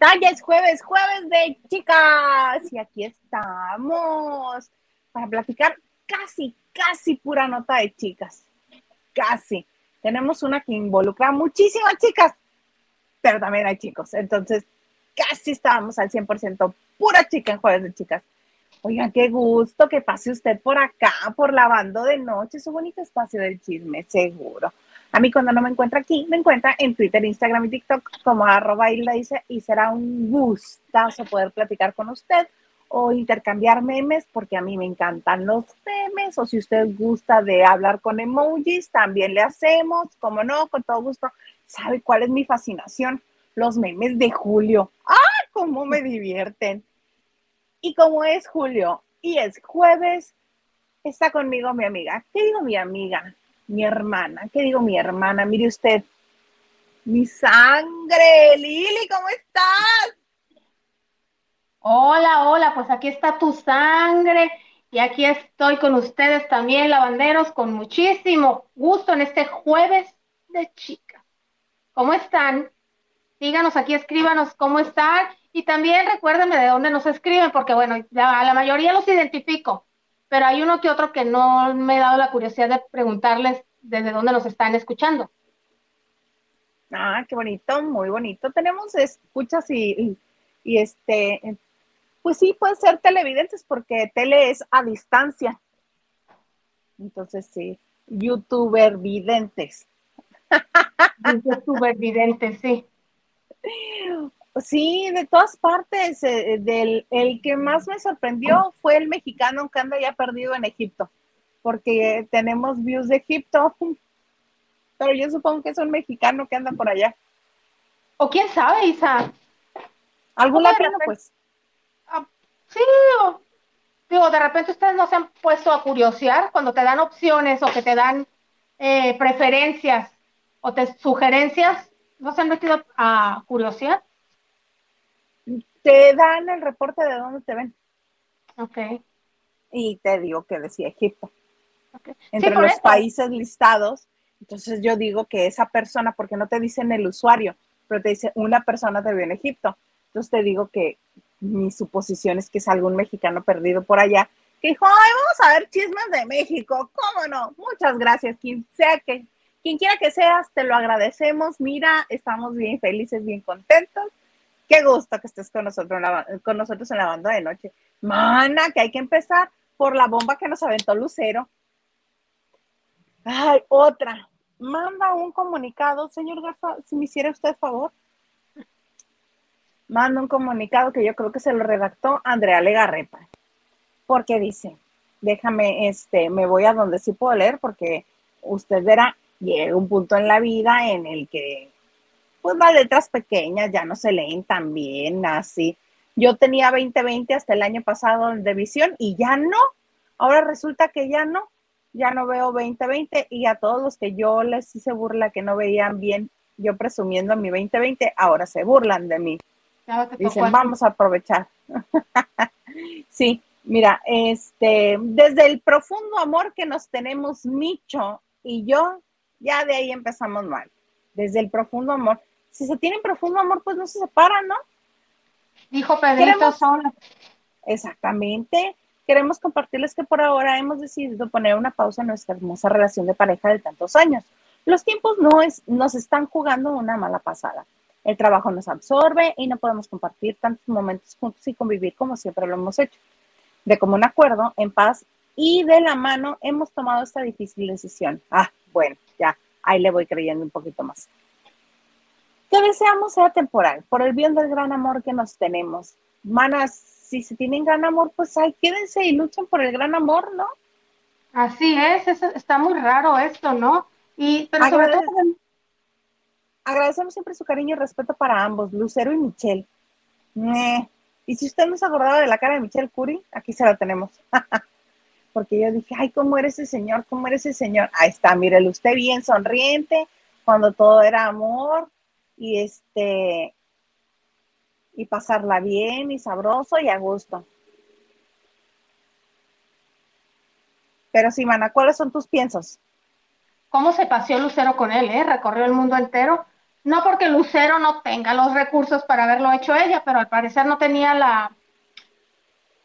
Ya es jueves, jueves de chicas. Y aquí estamos para platicar casi, casi pura nota de chicas. Casi. Tenemos una que involucra muchísimas chicas, pero también hay chicos. Entonces, casi estábamos al 100% pura chica en jueves de chicas. Oigan, qué gusto que pase usted por acá, por lavando de noche, su bonito espacio del chisme, seguro. A mí cuando no me encuentra aquí, me encuentra en Twitter, Instagram y TikTok como arroba y dice y será un gustazo poder platicar con usted o intercambiar memes porque a mí me encantan los memes o si usted gusta de hablar con emojis, también le hacemos, como no, con todo gusto. ¿Sabe cuál es mi fascinación? Los memes de Julio. ¡Ah, cómo me divierten! Y como es Julio y es jueves, está conmigo mi amiga. ¿Qué digo mi amiga? Mi hermana. ¿Qué digo mi hermana? Mire usted, mi sangre. Lili, ¿cómo estás? Hola, hola, pues aquí está tu sangre y aquí estoy con ustedes también, lavanderos, con muchísimo gusto en este jueves de chica. ¿Cómo están? Díganos aquí, escríbanos cómo están y también recuérdenme de dónde nos escriben, porque bueno, a la mayoría los identifico, pero hay uno que otro que no me he dado la curiosidad de preguntarles desde dónde nos están escuchando. Ah, qué bonito, muy bonito. Tenemos escuchas y, este, pues sí, pueden ser televidentes porque tele es a distancia. Entonces sí, youtuber videntes. youtuber videntes, sí. Sí, de todas partes. Eh, del, el que más me sorprendió fue el mexicano que anda ya perdido en Egipto, porque tenemos views de Egipto, pero yo supongo que es un mexicano que anda por allá. O quién sabe, Isa. ¿Algún latino, pues? Ah, sí, digo, de repente ustedes no se han puesto a curiosear cuando te dan opciones o que te dan eh, preferencias o te sugerencias, ¿no se han metido a curiosear? te dan el reporte de dónde te ven. Ok. Y te digo que decía Egipto. Entre los países listados, entonces yo digo que esa persona, porque no te dicen el usuario, pero te dice una persona te vio en Egipto. Entonces te digo que mi suposición es que es algún mexicano perdido por allá que dijo, ay, vamos a ver chismes de México, ¿cómo no? Muchas gracias, quien sea que, quien quiera que seas, te lo agradecemos. Mira, estamos bien felices, bien contentos Qué gusto que estés con nosotros, con nosotros en la banda de noche. Mana, que hay que empezar por la bomba que nos aventó Lucero. Ay, otra. Manda un comunicado, señor Garza, si me hiciera usted favor. Manda un comunicado que yo creo que se lo redactó Andrea Legarreta. Porque dice, déjame, este, me voy a donde sí puedo leer, porque usted verá, llega un punto en la vida en el que pues las letras pequeñas ya no se leen tan bien, así. Yo tenía 2020 hasta el año pasado de visión y ya no. Ahora resulta que ya no, ya no veo 2020 y a todos los que yo les hice burla que no veían bien, yo presumiendo mi 2020, ahora se burlan de mí. Dicen, vamos a aprovechar. sí, mira, este, desde el profundo amor que nos tenemos Micho y yo, ya de ahí empezamos mal. Desde el profundo amor si se tienen profundo amor, pues no se separan, ¿no? Dijo Pedrito Sola. Exactamente. Queremos compartirles que por ahora hemos decidido poner una pausa en nuestra hermosa relación de pareja de tantos años. Los tiempos no es, nos están jugando una mala pasada. El trabajo nos absorbe y no podemos compartir tantos momentos juntos y convivir como siempre lo hemos hecho. De común acuerdo, en paz y de la mano hemos tomado esta difícil decisión. Ah, bueno, ya, ahí le voy creyendo un poquito más que deseamos sea temporal, por el bien del gran amor que nos tenemos. Manas, si se tienen gran amor, pues ahí quédense y luchen por el gran amor, ¿no? Así es, está muy raro esto, ¿no? Y, pero sobre todo... Agradecemos siempre su cariño y respeto para ambos, Lucero y Michelle. Y si usted no se acordaba de la cara de Michelle Curie, aquí se la tenemos. Porque yo dije, ay, ¿cómo eres ese señor? ¿Cómo eres ese señor? Ahí está, mírelo usted bien sonriente, cuando todo era amor, y este y pasarla bien y sabroso y a gusto. Pero sí, mana, ¿cuáles son tus piensos? ¿Cómo se paseó Lucero con él, eh? Recorrió el mundo entero No porque Lucero no tenga los recursos para haberlo hecho ella, pero al parecer no tenía la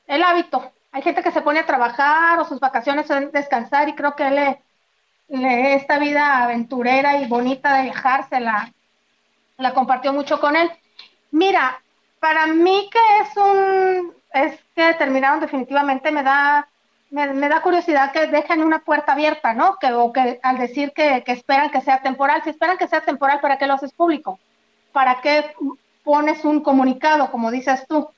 el hábito. Hay gente que se pone a trabajar o sus vacaciones son descansar y creo que él le, esta vida aventurera y bonita de viajar se la compartió mucho con él. Mira, para mí que es un es que terminaron definitivamente me da me, da curiosidad que dejen una puerta abierta, ¿no? Que, o que al decir que, esperan que sea temporal, si esperan que sea temporal, ¿para qué lo haces público? ¿Para qué pones un comunicado, como dices tú?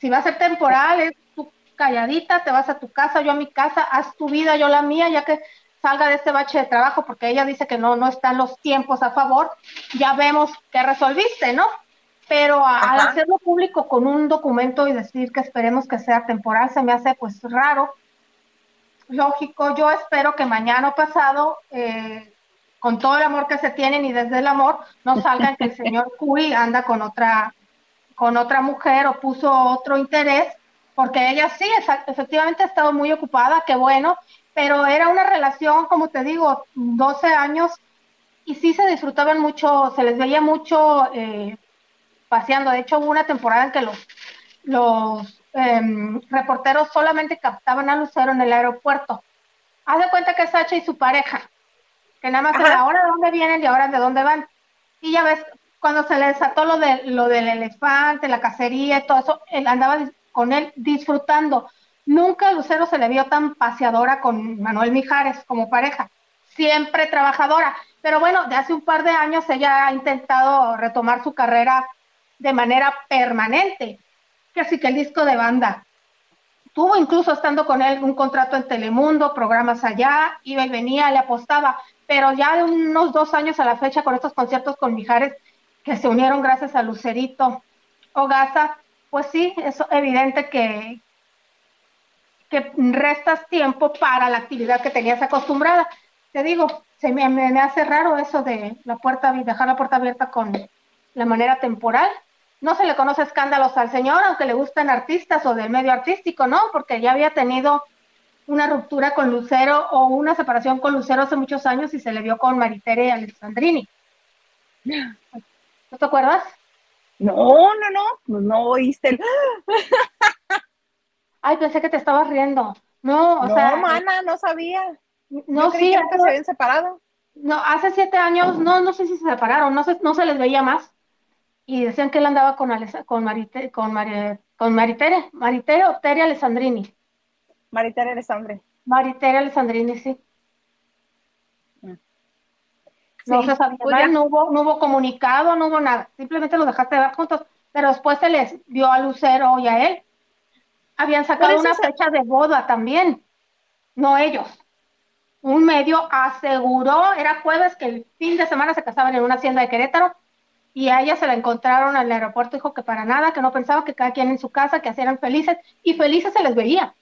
Si va a ser temporal, es tú calladita, te vas a tu casa, yo a mi casa, haz tu vida, yo la mía, ya que salga de este bache de trabajo, porque ella dice que no, no están los tiempos a favor, ya vemos que resolviste, ¿no? Pero al hacerlo público con un documento y decir que esperemos que sea temporal, se me hace pues raro, lógico, yo espero que mañana o pasado, eh, con todo el amor que se tienen y desde el amor, no salgan que el señor Curi anda con otra, con otra mujer o puso otro interés, porque ella sí, efectivamente ha estado muy ocupada, qué bueno, pero era una relación, como te digo, 12 años y sí se disfrutaban mucho, se les veía mucho eh, paseando. De hecho, hubo una temporada en que los, los Em, reporteros solamente captaban a Lucero en el aeropuerto. Haz de cuenta que es Sacha y su pareja, que nada más era ahora de dónde vienen y ahora de dónde van. Y ya ves, cuando se le desató lo, de, lo del elefante, la cacería y todo eso, él andaba con él disfrutando. Nunca Lucero se le vio tan paseadora con Manuel Mijares como pareja, siempre trabajadora. Pero bueno, de hace un par de años ella ha intentado retomar su carrera de manera permanente que así que el disco de banda. Tuvo incluso estando con él un contrato en Telemundo, programas allá, iba y venía, le apostaba, pero ya de unos dos años a la fecha con estos conciertos con Mijares que se unieron gracias a Lucerito o Gaza, pues sí, es evidente que, que restas tiempo para la actividad que tenías acostumbrada. Te digo, se me, me hace raro eso de la puerta, dejar la puerta abierta con la manera temporal, no se le conoce escándalos al señor, aunque le gusten artistas o del medio artístico, ¿no? Porque ya había tenido una ruptura con Lucero o una separación con Lucero hace muchos años y se le vio con Maritere Alessandrini. ¿No te acuerdas? No, no, no, pues no oíste el... Ay, pensé que te estabas riendo. No, o no, sea... mana, no sabía. No, sí. Que se habían separado. No, hace siete años, no, no sé si se separaron, no, no se les veía más y decían que él andaba con, con, Marite, con, con Maritere, Maritere o Tere Alessandrini. Maritere Alessandrini. Maritere Alessandrini, sí. Mm. No se sabía pues no hubo, no hubo comunicado, no hubo nada, simplemente los dejaste de ver juntos, pero después se les vio a Lucero y a él. Habían sacado una fecha de boda también, no ellos. Un medio aseguró, era jueves, que el fin de semana se casaban en una hacienda de Querétaro y a ella se la encontraron al aeropuerto, dijo que para nada, que no pensaba que cada quien en su casa, que así eran felices, y felices se les veía.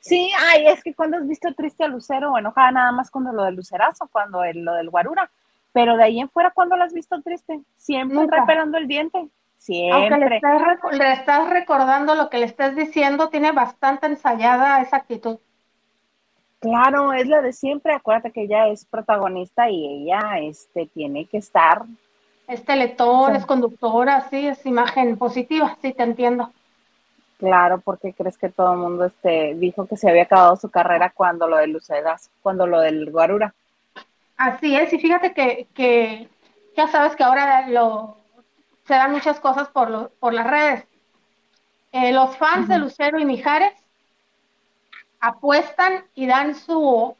Sí, ay, es que cuando has visto triste a Lucero o enojada nada más cuando lo del Lucerazo, cuando el, lo del Guarura, pero de ahí en fuera, cuando la has visto triste? Siempre reparando el diente. Siempre. Aunque le estás, le estás recordando lo que le estás diciendo, tiene bastante ensayada esa actitud. Claro, es la de siempre. Acuérdate que ella es protagonista y ella este, tiene que estar. Es teletón, es conductora, sí, es imagen positiva, sí, te entiendo. Claro, porque crees que todo el mundo este, dijo que se había acabado su carrera cuando lo de Lucedas, cuando lo del Guarura. Así es, y fíjate que, que ya sabes que ahora lo, se dan muchas cosas por, lo, por las redes. Eh, los fans de Lucero y Mijares apuestan y dan su,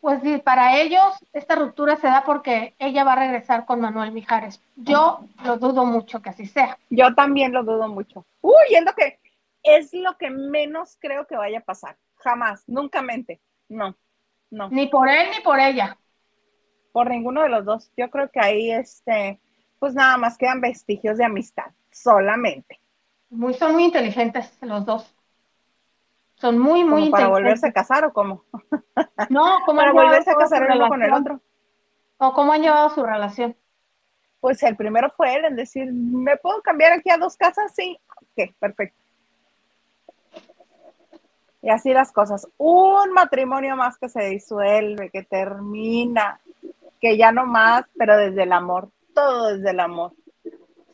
pues para ellos esta ruptura se da porque ella va a regresar con Manuel Mijares. Yo lo dudo mucho que así sea. Yo también lo dudo mucho. Uy, es lo que, es lo que menos creo que vaya a pasar. Jamás, nunca mente. No, no. Ni por él ni por ella. Por ninguno de los dos. Yo creo que ahí, este, pues nada más quedan vestigios de amistad, solamente. Muy, son muy inteligentes los dos. Son muy, muy ¿Para volverse a casar o cómo? No, ¿cómo para volverse a casar uno con el otro. ¿O cómo han llevado su relación? Pues el primero fue él en decir, ¿me puedo cambiar aquí a dos casas? Sí, ok, perfecto. Y así las cosas. Un matrimonio más que se disuelve, que termina. que ya no más, pero desde el amor, todo desde el amor.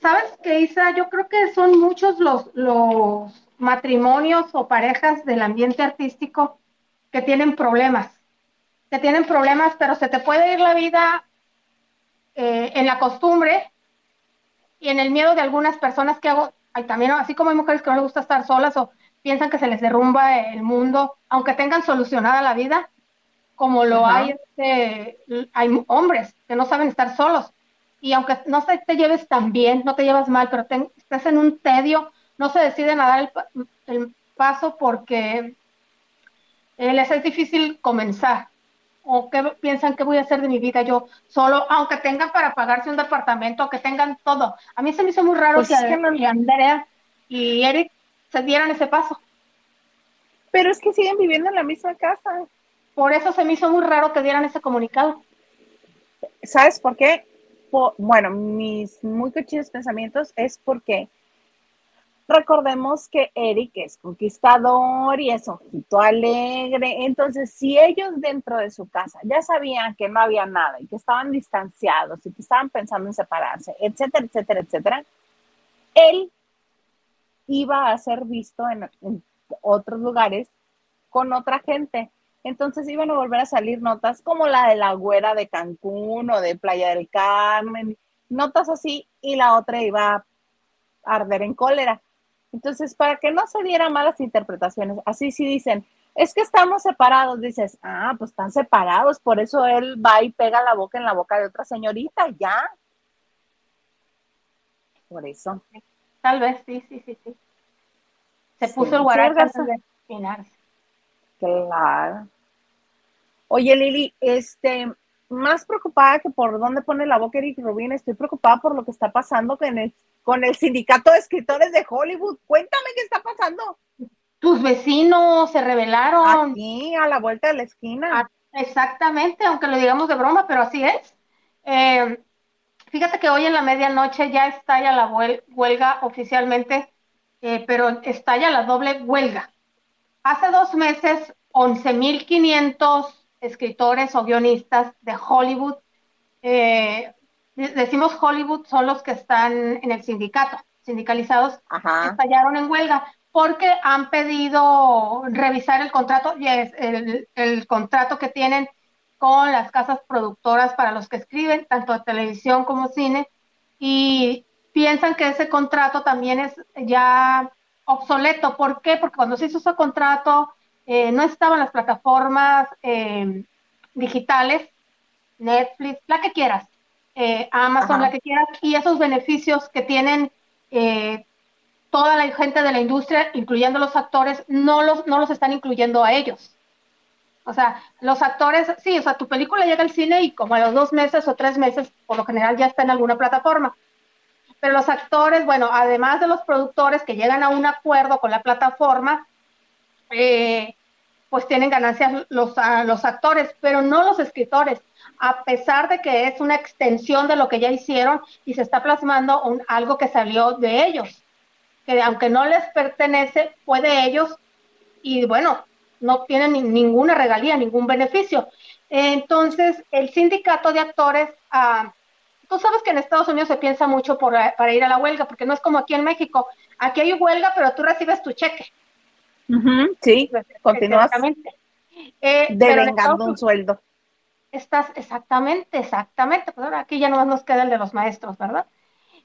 ¿Sabes qué, Isa? Yo creo que son muchos los, los matrimonios o parejas del ambiente artístico que tienen problemas, que tienen problemas, pero se te puede ir la vida eh, en la costumbre y en el miedo de algunas personas que hago, hay también, así como hay mujeres que no les gusta estar solas o piensan que se les derrumba el mundo, aunque tengan solucionada la vida, como lo hay, este, hay hombres que no saben estar solos. Y aunque no te lleves tan bien, no te llevas mal, pero estás en un tedio, no se deciden a dar el, paso porque eh, les es difícil comenzar. ¿O qué piensan que voy a hacer de mi vida yo solo, aunque tengan para pagarse un departamento, que tengan todo? A mí se me hizo muy raro pues que, que Andrea y Eric se dieran ese paso. Pero es que siguen viviendo en la misma casa. Por eso se me hizo muy raro que dieran ese comunicado. ¿Sabes por qué? bueno, mis muy cochinos pensamientos es porque recordemos que Eric es conquistador y es ojito alegre. Entonces, si ellos dentro de su casa ya sabían que no había nada y que estaban distanciados y que estaban pensando en separarse, etcétera, etcétera, etcétera, él iba a ser visto en, otros lugares con otra gente. Entonces iban a volver a salir notas como la de la güera de Cancún o de Playa del Carmen, notas así, y la otra iba a arder en cólera. Entonces, para que no se dieran malas interpretaciones, así sí dicen, es que estamos separados, dices, ah, pues están separados, por eso él va y pega la boca en la boca de otra señorita, ya. Por eso. Tal vez, sí, sí, sí, sí. Se puso el guarache antes de Claro. Oye, Lili, este, más preocupada que por dónde pone la boca Eric Rubin, estoy preocupada por lo que está pasando con el, con el sindicato de escritores de Hollywood. Cuéntame qué está pasando. Tus vecinos se rebelaron. Aquí, a la vuelta de la esquina. Ah, exactamente, aunque lo digamos de broma, pero así es. Eh, Fíjate que hoy en la medianoche ya estalla la huelga oficialmente, eh, pero estalla la doble huelga. Hace dos meses, 11.500 escritores o guionistas de Hollywood, eh, decimos Hollywood, son los que están en el sindicato, sindicalizados, estallaron en huelga porque han pedido revisar el contrato, y es el, el contrato que tienen con las casas productoras para los que escriben, tanto de televisión como cine, y piensan que ese contrato también es ya obsoleto. ¿Por qué? Porque cuando se hizo ese contrato eh, no estaban las plataformas eh, digitales, Netflix, la que quieras, eh, Amazon, la que quieras, y esos beneficios que tienen toda la gente de la industria, incluyendo los actores, no los, no los están incluyendo a ellos. O sea, los actores, sí, o sea, tu película llega al cine y como a los dos meses o tres meses, por lo general ya está en alguna plataforma. Pero los actores, bueno, además de los productores que llegan a un acuerdo con la plataforma, eh, pues tienen ganancias los, los actores, pero no los escritores, a pesar de que es una extensión de lo que ya hicieron y se está plasmando algo que salió de ellos, que aunque no les pertenece, fue de ellos y bueno, no tienen ninguna regalía, ningún beneficio. Entonces, el sindicato de actores, ah, tú sabes que en Estados Unidos se piensa mucho por, para ir a la huelga, porque no es como aquí en México. Aquí hay huelga, pero tú recibes tu cheque. Sí, continúas. Eh, devengando un sueldo. Estás, exactamente, exactamente. Pues ahora aquí ya no nos queda el de los maestros, ¿verdad?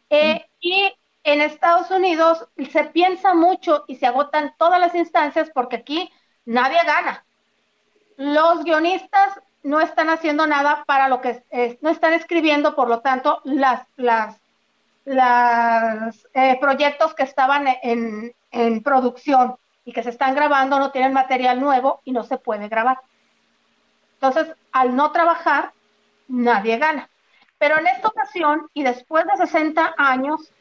Eh, y en Estados Unidos se piensa mucho y se agotan todas las instancias porque aquí nadie gana. Los guionistas no están haciendo nada para lo que no están escribiendo, por lo tanto, las, las, eh, proyectos que estaban en, en producción y que se están grabando no tienen material nuevo y no se puede grabar. Entonces, al no trabajar, nadie gana. Pero en esta ocasión, y después de 60 años,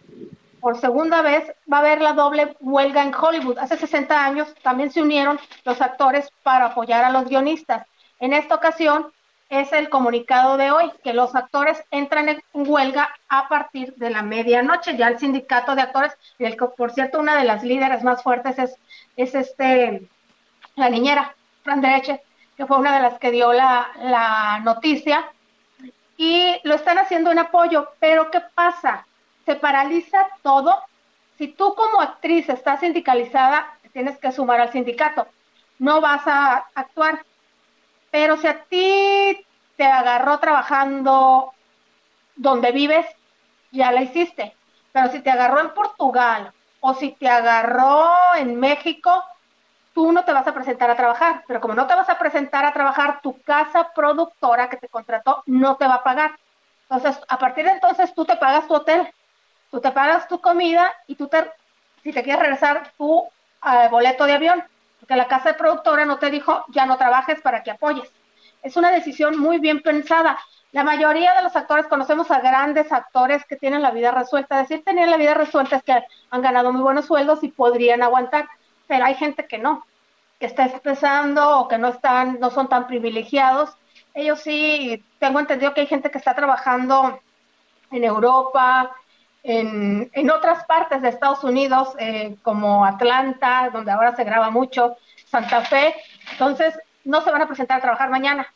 por segunda vez va a haber la doble huelga en Hollywood. Hace 60 años también se unieron los actores para apoyar a los guionistas. En esta ocasión es el comunicado de hoy, que los actores entran en huelga a partir de la medianoche. Ya el sindicato de actores, el que por cierto una de las líderes más fuertes es, es este, la niñera, Fran Dereche, que fue una de las que dio la, la noticia. y lo están haciendo en apoyo, pero ¿qué pasa? Se paraliza todo. Si tú como actriz estás sindicalizada, tienes que sumar al sindicato, no vas a actuar. Pero si a ti te agarró trabajando donde vives, ya la hiciste. Pero si te agarró en Portugal o si te agarró en México, tú no te vas a presentar a trabajar, pero como no te vas a presentar a trabajar, tu casa productora que te contrató no te va a pagar. Entonces, a partir de entonces, tú te pagas tu hotel, tú te pagas tu comida y tú te, si te quieres regresar, tu eh, boleto de avión, porque la casa productora no te dijo, ya no trabajes para que apoyes. Es una decisión muy bien pensada. La mayoría de los actores conocemos a grandes actores que tienen la vida resuelta. Decir tener la vida resuelta es que han ganado muy buenos sueldos y podrían aguantar pero hay gente que no, que está empezando o que no están, no son tan privilegiados. Ellos sí, tengo entendido que hay gente que está trabajando en Europa, en, en otras partes de Estados Unidos, eh, como Atlanta, donde ahora se graba mucho, Santa Fe. Entonces, no se van a presentar a trabajar mañana.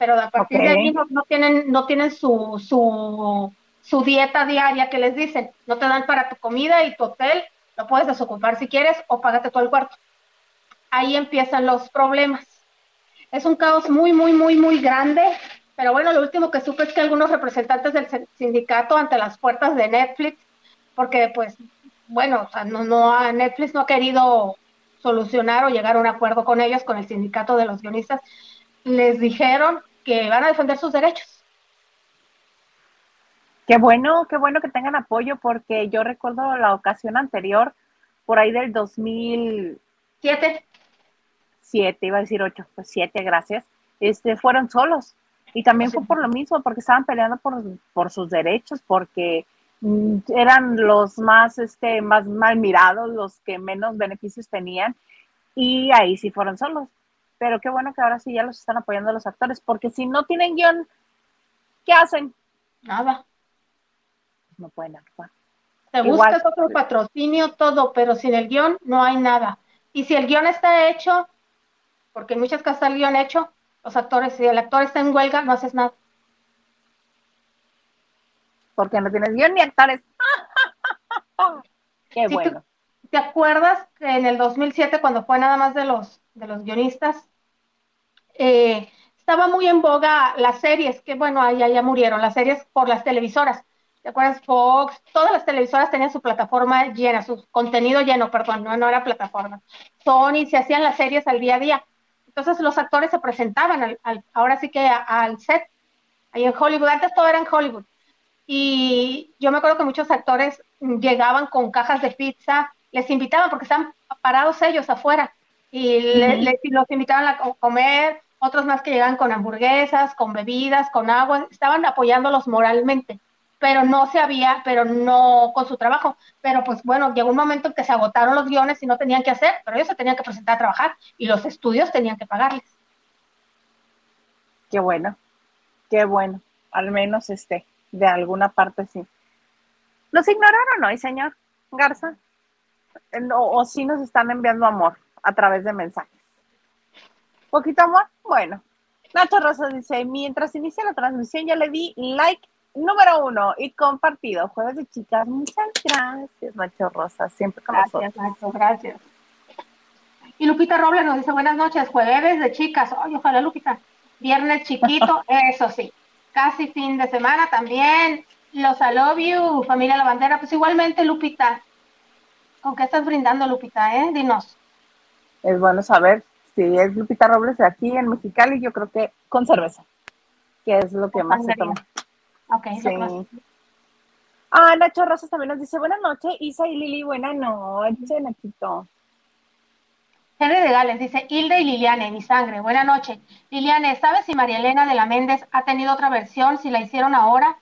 Pero a partir de ahí no, no, tienen, no tienen su, su, su dieta diaria que les dicen. No te dan para tu comida y tu hotel lo puedes desocupar si quieres o págate todo el cuarto. Ahí empiezan los problemas. Es un caos muy, muy, muy, muy grande. Pero bueno, lo último que supe es que algunos representantes del sindicato ante las puertas de Netflix, porque pues, bueno, o sea, no, no, Netflix no ha querido solucionar o llegar a un acuerdo con ellos, con el sindicato de los guionistas, les dijeron que van a defender sus derechos. Qué bueno, qué bueno que tengan apoyo porque yo recuerdo la ocasión anterior, por ahí del 2007, siete, iba a decir ocho, pues siete, gracias, este, fueron solos. Y también fue por lo mismo, porque estaban peleando por, por sus derechos, porque mm, eran los más, este, más mal mirados, los que menos beneficios tenían, y ahí sí fueron solos. Pero qué bueno que ahora sí ya los están apoyando los actores, porque si no tienen guion, ¿qué hacen? Nada no pueden actuar. Te buscas otro patrocinio, todo, pero sin el guion no hay nada. Y si el guion está hecho, porque en muchas casas el guion hecho, los actores, si el actor está en huelga, no haces nada. Porque no tienes guion ni actores. Qué bueno. Te, acuerdas que en el 2007, cuando fue nada más de los, de los guionistas, eh, estaba muy en boga las series, que bueno, allá ya murieron, las series por las televisoras. ¿Te acuerdas? Fox, todas las televisoras tenían su plataforma llena, su contenido lleno, perdón, no, no era plataforma. Sony se hacían las series al día a día. Entonces los actores se presentaban al, ahora sí que al set, ahí en Hollywood. Antes todo era en Hollywood. Y yo me acuerdo que muchos actores llegaban con cajas de pizza, les invitaban porque estaban parados ellos afuera y les, los invitaban a comer, otros más que llegaban con hamburguesas, con bebidas, con agua, estaban apoyándolos moralmente pero no se había, pero no con su trabajo. Pero pues bueno, llegó un momento en que se agotaron los guiones y no tenían que hacer, pero ellos se tenían que presentar a trabajar y los estudios tenían que pagarles. Qué bueno, qué bueno, al menos este, de alguna parte sí. ¿Nos ignoraron hoy, señor Garza? o sí nos están enviando amor a través de mensajes. ¿Poquito amor? Bueno. Nacho Rosa dice, mientras inicia la transmisión ya le di like número uno y compartido. Jueves de chicas. Muchas gracias, Nacho Rosa. Siempre con gracias, Nacho, gracias. Y Lupita Robles nos dice buenas noches, jueves de chicas. Ay, ojalá, Lupita. Viernes chiquito, eso sí. Casi fin de semana también. Los I love you, familia La Bandera. Pues igualmente, Lupita. ¿Con qué estás brindando, Lupita? Eh? Dinos. Es bueno saber si es Lupita Robles de aquí en Mexicali, yo creo que con cerveza, que es lo que más se toma. Ok, sí. Ah, Nacho Rosas también nos dice, buenas noches, Isa y Lili, buenas noches, Nachito. Henry de Gales dice, Hilde y Liliane, mi sangre, buena noche. Liliane, ¿sabes si María Elena de la Méndez ha tenido otra versión? Si la hicieron ahora,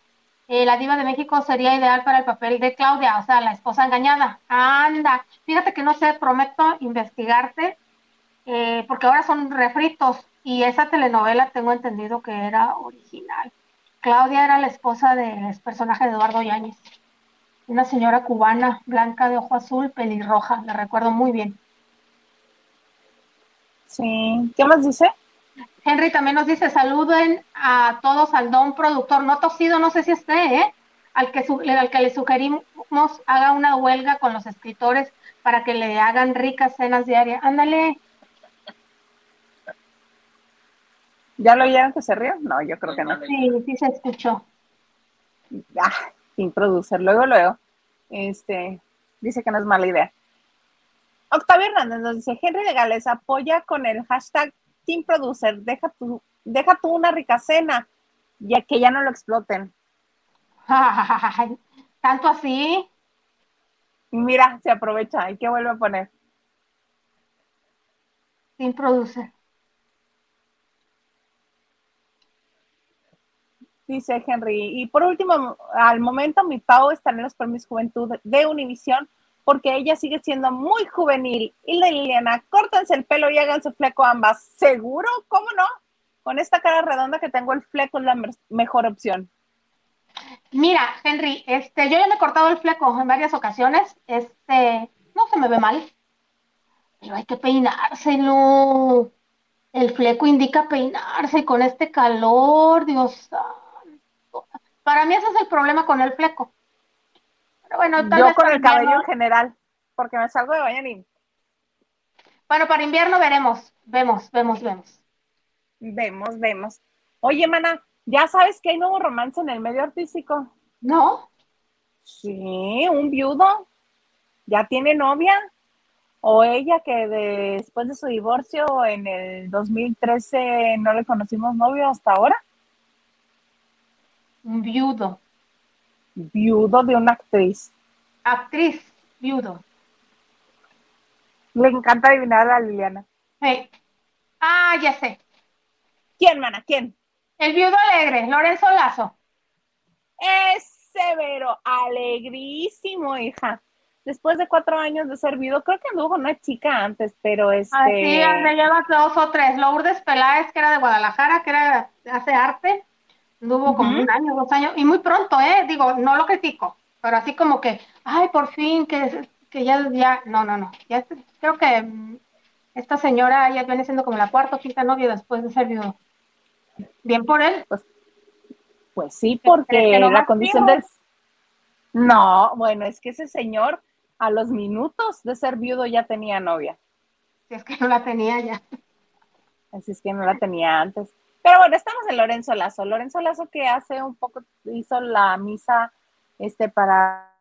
eh, la diva de México sería ideal para el papel de Claudia, o sea, la esposa engañada. Anda, fíjate que no sé, prometo investigarte, eh, porque ahora son refritos y esa telenovela tengo entendido que era original. Claudia era la esposa del personaje de Eduardo Yáñez. Una señora cubana, blanca de ojo azul, pelirroja, la recuerdo muy bien. Sí, ¿qué más dice? Henry también nos dice, saluden a todos al don productor, no tosido, no sé si esté, ¿eh? Al que, al que le sugerimos haga una huelga con los escritores para que le hagan ricas cenas diarias. Ándale. ¿Ya lo oyeron que se rió? No, yo creo que no. Sí, sí se escuchó. Ah, sin producer, luego, luego. Este, dice que no es mala idea. Octavio Hernández nos dice, Henry de Gales apoya con el hashtag Team Producer, deja tu, deja tú una rica cena, ya que ya no lo exploten. ¿Tanto así? Mira, se aprovecha, ¿y qué vuelve a poner? Team Producer. Dice Henry, y por último, al momento mi Pau está en los premios Juventud de Univisión porque ella sigue siendo muy juvenil. Y Liliana, córtense el pelo y háganse fleco ambas. ¿Seguro? ¿Cómo no? Con esta cara redonda que tengo, el fleco es la mejor opción. Mira, Henry, este, yo ya me he cortado el fleco en varias ocasiones. Este, no se me ve mal. Pero hay que peinárselo. El fleco indica peinarse con este calor, Dios. Para mí ese es el problema con el fleco bueno, Yo con el cabello en general, porque me salgo de bañar y... Bueno, para invierno veremos, vemos, vemos, vemos. Vemos, vemos. Oye, mana, ¿ya sabes que hay nuevo romance en el medio artístico? ¿No? Sí, un viudo. ¿Ya tiene novia? ¿O ella que después de su divorcio en el 2013 no le conocimos novio hasta ahora? Un viudo viudo de una actriz. Actriz, viudo. Le encanta adivinar a Liliana. Ah, ya sé. ¿Quién, mana? ¿Quién? El viudo alegre, Lorenzo Lazo. Es severo, alegrísimo, hija. Después de cuatro años de ser viudo, creo que anduvo con una chica antes, pero este. Ah, sí, me lleva dos o tres. Lourdes Peláez, que era de Guadalajara, que era hace arte. Anduvo como un año, dos años, y muy pronto, ¿eh? Digo, no lo critico, pero así como que, ay, por fin, que, que ya, ya, no, no, no, ya creo que mm, esta señora ya viene siendo como la cuarta o quinta novia después de ser viudo. Bien por él. Pues, pues sí, porque la condición de... No, bueno, es que ese señor a los minutos de ser viudo ya tenía novia. Si es que no la tenía ya. Así es que no la tenía antes. Pero bueno, estamos en Lorenzo Lazo. Lorenzo Lazo que hace un poco hizo la misa este para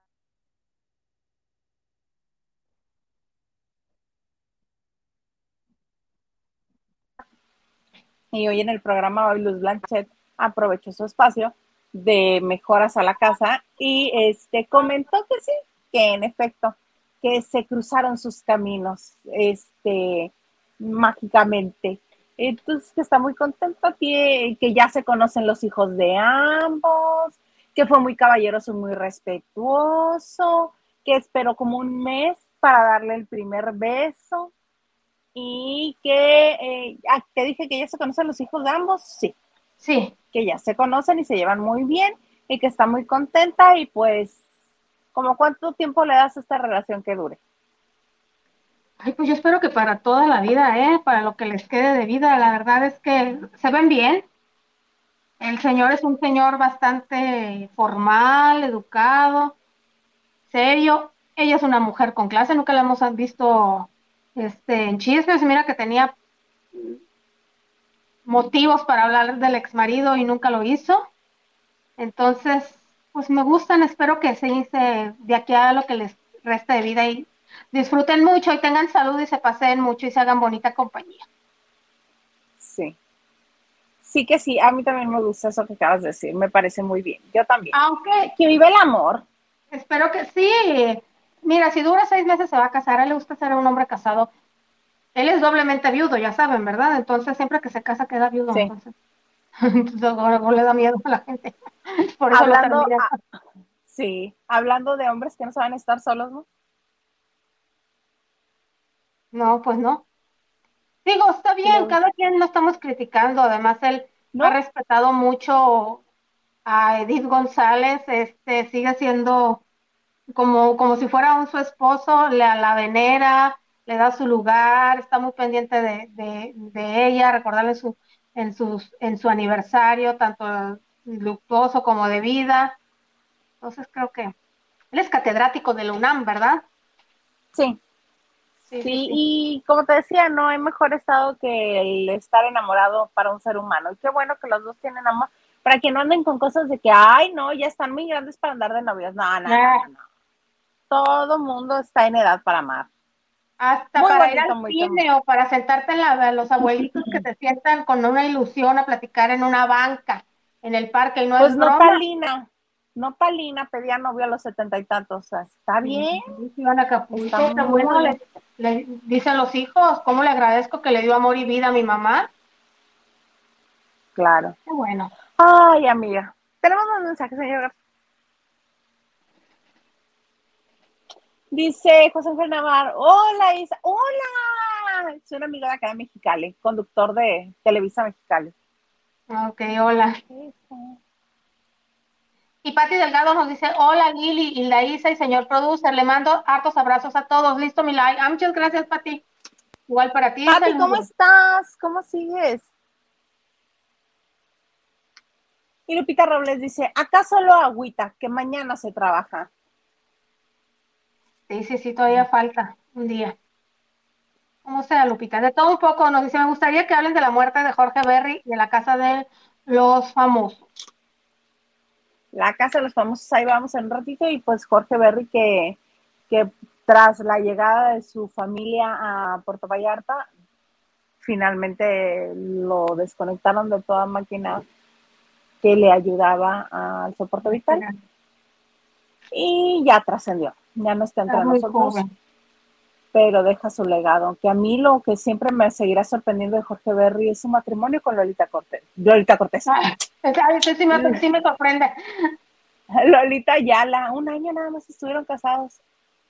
y hoy en el programa hoy Luz Blanchet aprovechó su espacio de mejoras a la casa y este comentó que sí, que en efecto que se cruzaron sus caminos este mágicamente entonces que está muy contento, que, que ya se conocen los hijos de ambos, que fue muy caballeroso, muy respetuoso, que esperó como un mes para darle el primer beso y que, eh, ah, te dije que ya se conocen los hijos de ambos, sí. Sí. Que ya se conocen y se llevan muy bien y que está muy contenta y pues, ¿como cuánto tiempo le das a esta relación que dure? Ay, pues yo espero que para toda la vida, ¿eh? Para lo que les quede de vida. La verdad es que se ven bien. El señor es un señor bastante formal, educado, serio. Ella es una mujer con clase, nunca la hemos visto este, en chismes. Mira que tenía motivos para hablar del ex marido y nunca lo hizo. Entonces, pues me gustan, espero que se hice de aquí a lo que les resta de vida y disfruten mucho y tengan salud y se paseen mucho y se hagan bonita compañía. Sí. Sí que sí, a mí también me gusta eso que acabas de decir, me parece muy bien. Yo también. Aunque que vive el amor. Espero que sí. Mira, si dura seis meses se va a casar, a él le gusta ser un hombre casado. Él es doblemente viudo, ya saben, ¿verdad? Entonces siempre que se casa queda viudo. Sí. Entonces, entonces le da miedo a la gente. Por eso hablando, sí, hablando de hombres que no saben estar solos, ¿no? No, pues no. Digo, está bien, cada quien lo estamos criticando. Además, él ¿No? ha respetado mucho a Edith González, este, sigue siendo como, como si fuera un su esposo, le, la venera, le da su lugar, está muy pendiente de, ella, recordarle su, en, sus, en su aniversario, tanto luctuoso como de vida. Entonces creo que él es catedrático de la UNAM, ¿verdad? Sí. Sí, y como te decía, no hay mejor estado que el estar enamorado para un ser humano. Y qué bueno que los dos tienen amor, para que no anden con cosas de que, ay, no, ya están muy grandes para andar de novios. No, no, no, no. Todo mundo está en edad para amar. Hasta para ir al cine o para sentarte en la, los abuelitos que te sientan con una ilusión a platicar en una banca, en el parque, y no pues es no, broma. Palina, no Palina pedía novio a los setenta y tantos, o sea, está bien. Iban a está bueno, le, dicen los hijos, ¿cómo le agradezco que le dio amor y vida a mi mamá? Claro. Qué bueno. Ay, amiga. Tenemos un mensaje, señor Dice José Ángel Navarro, hola Isa, hola, soy una amiga de acá de Mexicali, conductor de Televisa Mexicali. Ok, hola. Y Pati Delgado nos dice, hola Lili, y la Isa y señor producer, le mando hartos abrazos a todos. Listo mi like. Ah, muchas gracias, Pati. Igual para ti. Pati, ¿cómo estás? ¿Cómo sigues? Y Lupita Robles dice, acá solo agüita, que mañana se trabaja. Sí, sí, sí, todavía falta un día. ¿Cómo sea, Lupita? De todo un poco nos dice, me gustaría que hablen de la muerte de Jorge Berry y de la casa de los famosos. La casa de los famosos, ahí vamos en un ratito, y pues Jorge Berry que, que tras la llegada de su familia a Puerto Vallarta, finalmente lo desconectaron de toda máquina que le ayudaba al soporte vital. Y ya trascendió ya no está entre nosotros, pero deja su legado. Que a mí lo que siempre me seguirá sorprendiendo de Jorge Berry es su matrimonio con Lolita Cortés. Lolita Cortés. Ah, sí, me, sí me sorprende. Lolita Ayala, un año nada más estuvieron casados.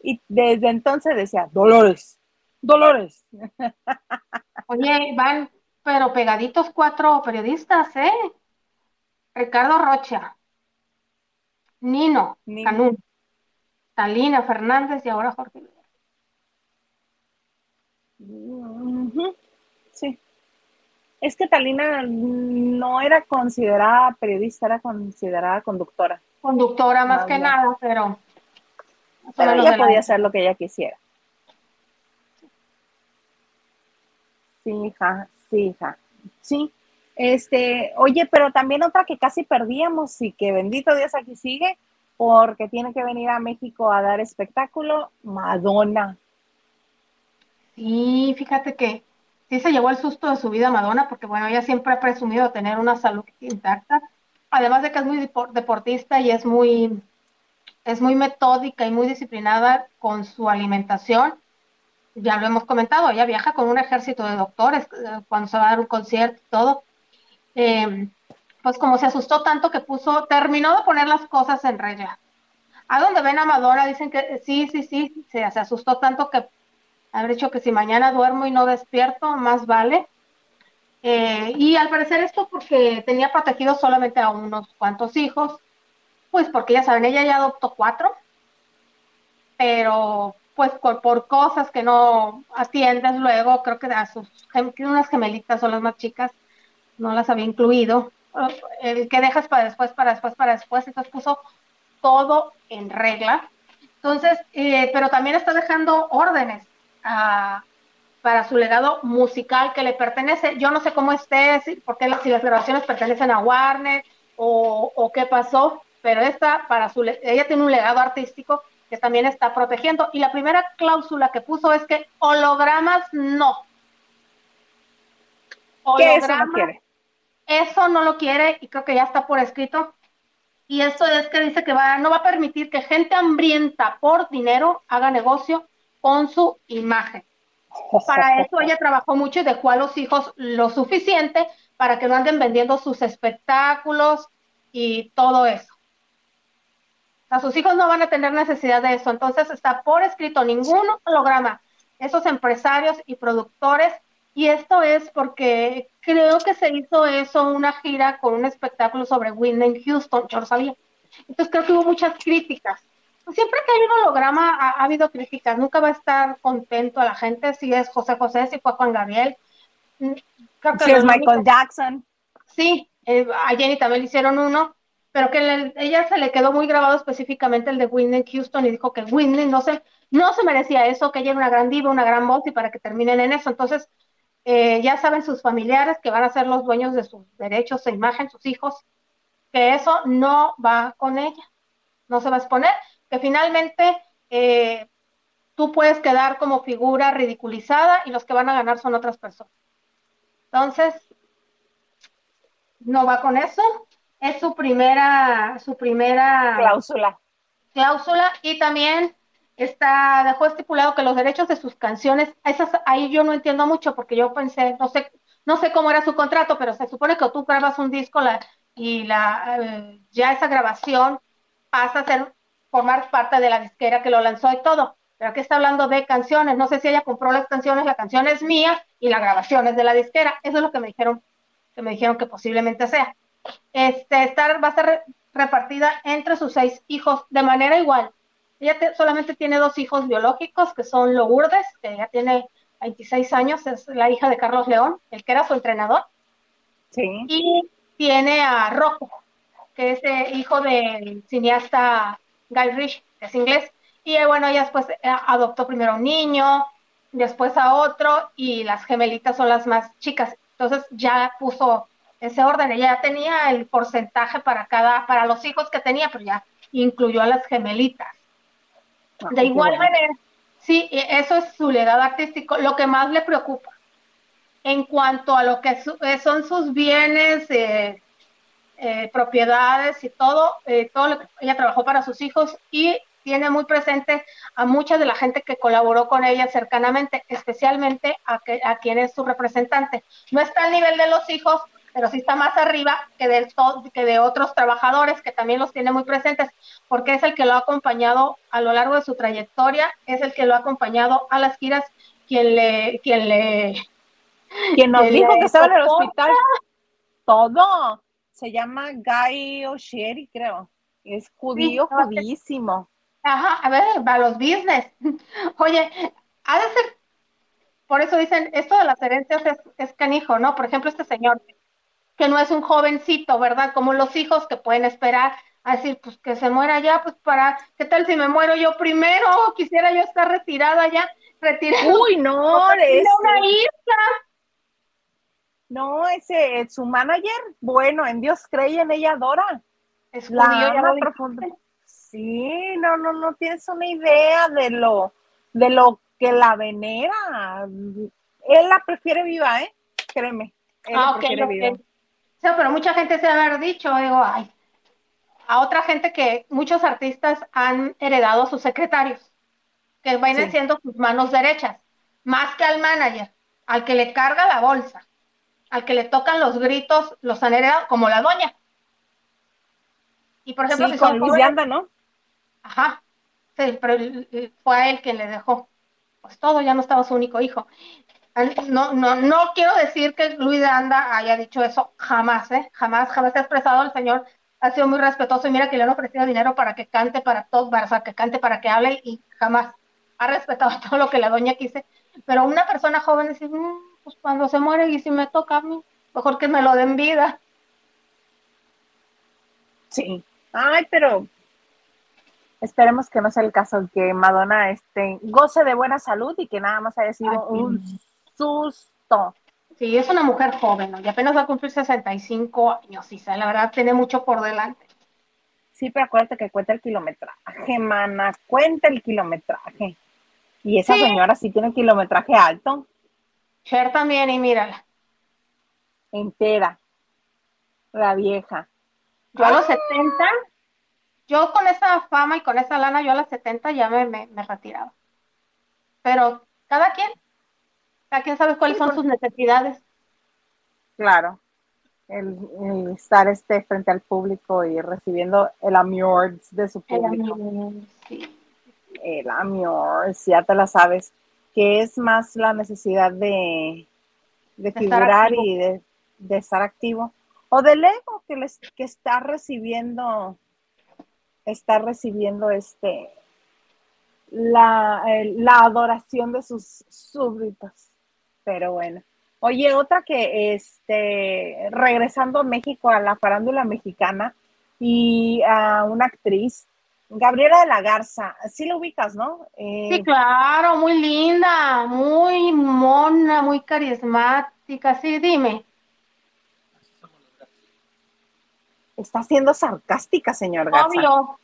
Y desde entonces decía, Dolores, Dolores. Oye, van, pero pegaditos cuatro periodistas, ¿eh? Ricardo Rocha, Nino, Nino. Canún, Talina Fernández y ahora Jorge Sí. Es que Talina no era considerada periodista, era considerada conductora. Conductora más que nada, pero... Pero ella podía hacer lo que ella quisiera. Sí, hija, sí, hija. Sí. Este, oye, pero también otra que casi perdíamos y que bendito Dios aquí sigue, porque tiene que venir a México a dar espectáculo, Madonna. Sí, fíjate que sí se llevó el susto de su vida Madonna, porque bueno, ella siempre ha presumido tener una salud intacta, además de que es muy deportista y es muy, es muy metódica y muy disciplinada con su alimentación. Ya lo hemos comentado, ella viaja con un ejército de doctores eh, cuando se va a dar un concierto y todo. Eh, pues como se asustó tanto que puso, terminó de poner las cosas en regla. A donde ven a Madonna dicen que sí, sí, sí, se, asustó tanto que haber dicho que si mañana duermo y no despierto, más vale. Eh, y al parecer esto porque tenía protegido solamente a unos cuantos hijos, pues porque ya saben, ella ya adoptó cuatro, pero pues por, por cosas que no atiendes luego, creo que a sus unas gemelitas son las más chicas, no las había incluido, el que dejas para después, para después, para después, entonces puso todo en regla. Entonces, eh, pero también está dejando órdenes para su legado musical que le pertenece. Yo no sé cómo esté, porque si las grabaciones pertenecen a Warner o, o qué pasó, pero esta, para su, ella tiene un legado artístico que también está protegiendo. Y la primera cláusula que puso es que hologramas no. Hologramas, ¿Qué quiere? Eso no lo quiere y creo que ya está por escrito. Y esto es que dice que va, no va a permitir que gente hambrienta por dinero haga negocio con su imagen. Para eso ella trabajó mucho y dejó a los hijos lo suficiente para que no anden vendiendo sus espectáculos y todo eso. O sea, sus hijos no van a tener necesidad de eso. Entonces está por escrito ningún holograma. Esos empresarios y productores y esto es porque creo que se hizo eso, una gira con un espectáculo sobre Whitney Houston, yo lo sabía. Entonces creo que hubo muchas críticas siempre que hay un holograma ha, habido críticas, nunca va a estar contento a la gente si es José José, si fue Juan Gabriel. Mm, si es Michael Jackson. Sí, eh, a Jenny también le hicieron uno, pero que ella se le quedó muy grabado específicamente el de Whitney Houston y dijo que Whitney no se, no se merecía eso, que ella era una gran diva, una gran voz y para que terminen en eso. Entonces, eh, ya saben sus familiares que van a ser los dueños de sus derechos e imagen, sus hijos, que eso no va con ella, no se va a exponer que finalmente eh, tú puedes quedar como figura ridiculizada y los que van a ganar son otras personas. Entonces, no va con eso. Es su primera, su primera cláusula. Cláusula y también está, dejó estipulado que los derechos de sus canciones, esas ahí yo no entiendo mucho porque yo pensé, no sé, no sé cómo era su contrato, pero se supone que tú grabas un disco y la, eh, ya esa grabación pasa a ser formar parte de la disquera que lo lanzó y todo. Pero aquí está hablando de canciones. No sé si ella compró las canciones, la canción es mía y la grabación es de la disquera. Eso es lo que me dijeron, que me dijeron que posiblemente sea. Este, estar, va a estar repartida entre sus seis hijos de manera igual. Ella solamente tiene dos hijos biológicos, que son Lourdes, que ella tiene 26 años, es la hija de Carlos León, el que era su entrenador. Sí. Y tiene a Rocco, que es el hijo del cineasta Guy Rich, es inglés, y eh, bueno, ella después eh, adoptó primero a un niño, después a otro, y las gemelitas son las más chicas. Entonces ya puso ese orden, ella ya tenía el porcentaje para cada, para los hijos que tenía, pero ya incluyó a las gemelitas. Ah, de igual manera, sí, e, eso es su legado artístico. Lo que más le preocupa en cuanto a lo que eh, son sus bienes, eh, eh, propiedades y todo, eh, todo lo que ella trabajó para sus hijos y tiene muy presente a mucha de la gente que colaboró con ella cercanamente, especialmente a, que, a quien es su representante. No está al nivel de los hijos, pero sí está más arriba que de, que de otros trabajadores que también los tiene muy presentes, porque es el que lo ha acompañado a lo largo de su trayectoria, es el que lo ha acompañado a las giras, quien le... Quien le quien nos dijo que estaba en el hospital. Todo se llama Guy O'Sherry, creo. Es judío, judísimo. Ajá, a ver, va los business. Oye, ha de ser, por eso dicen, esto de las herencias es, canijo, ¿no? Por ejemplo, este señor, que no es un jovencito, ¿verdad? Como los hijos que pueden esperar a decir, pues que se muera ya, pues para, ¿qué tal si me muero yo primero? Quisiera yo estar retirada ya, retirada. Uy, no, es una hija. No, ese es su manager, bueno, en Dios cree en ella adora. Es la ama profunda. Sí, no, no, no tienes una idea de lo, de lo que la venera. Él la prefiere viva, ¿eh? Créeme. ah, okay. pero mucha gente se ha haber dicho, digo, ay, a otra gente que muchos artistas han heredado a sus secretarios, que vienen siendo sus manos derechas, más que al manager, al que le carga la bolsa al que le tocan los gritos, los han heredado, como la doña. Y por ejemplo, si con Luis anda, ¿no? Ajá, sí, pero fue a él quien le dejó. Pues todo, ya no estaba su único hijo. No, no, no quiero decir que Luis de Anda haya dicho eso, jamás, ¿eh? Jamás, jamás ha expresado el señor, ha sido muy respetuoso y mira que le han ofrecido dinero para que cante para todo, para que cante, para que hable y jamás ha respetado todo lo que la doña quise. Pero una persona joven dice, mmm, pues cuando se muere y si me toca a mí, mejor que me lo den vida. Sí. Ay, pero esperemos que no sea el caso, que Madonna este, goce de buena salud y que nada más haya sido un susto. Sí, es una mujer joven, ¿no? Y apenas va a cumplir 65 años, y la verdad tiene mucho por delante. Sí, pero acuérdate que cuenta el kilometraje, mana, cuenta el kilometraje. Y esa señora sí tiene kilometraje alto. Cher también, y mírala. Entera. La vieja. Yo a los 70, ¡Ah! yo con esa fama y con esa lana, yo a los 70 ya me, me, retiraba. Pero cada quien, cada quien sabe cuáles son sus necesidades. Claro. El, estar este frente al público y recibiendo el awards de su público. El sí. El awards, ya te la sabes que es más la necesidad de, figurar y de, estar activo, o del ego que, les, que está recibiendo está recibiendo este la, la adoración de sus súbditos. Pero bueno. Oye, otra que este, regresando a México, a la farándula mexicana, y a una actriz, Gabriela de la Garza, sí lo ubicas, ¿no? Eh, sí, claro, muy linda, muy mona, muy carismática, sí, dime. Está siendo sarcástica, señor Garza. Obvio.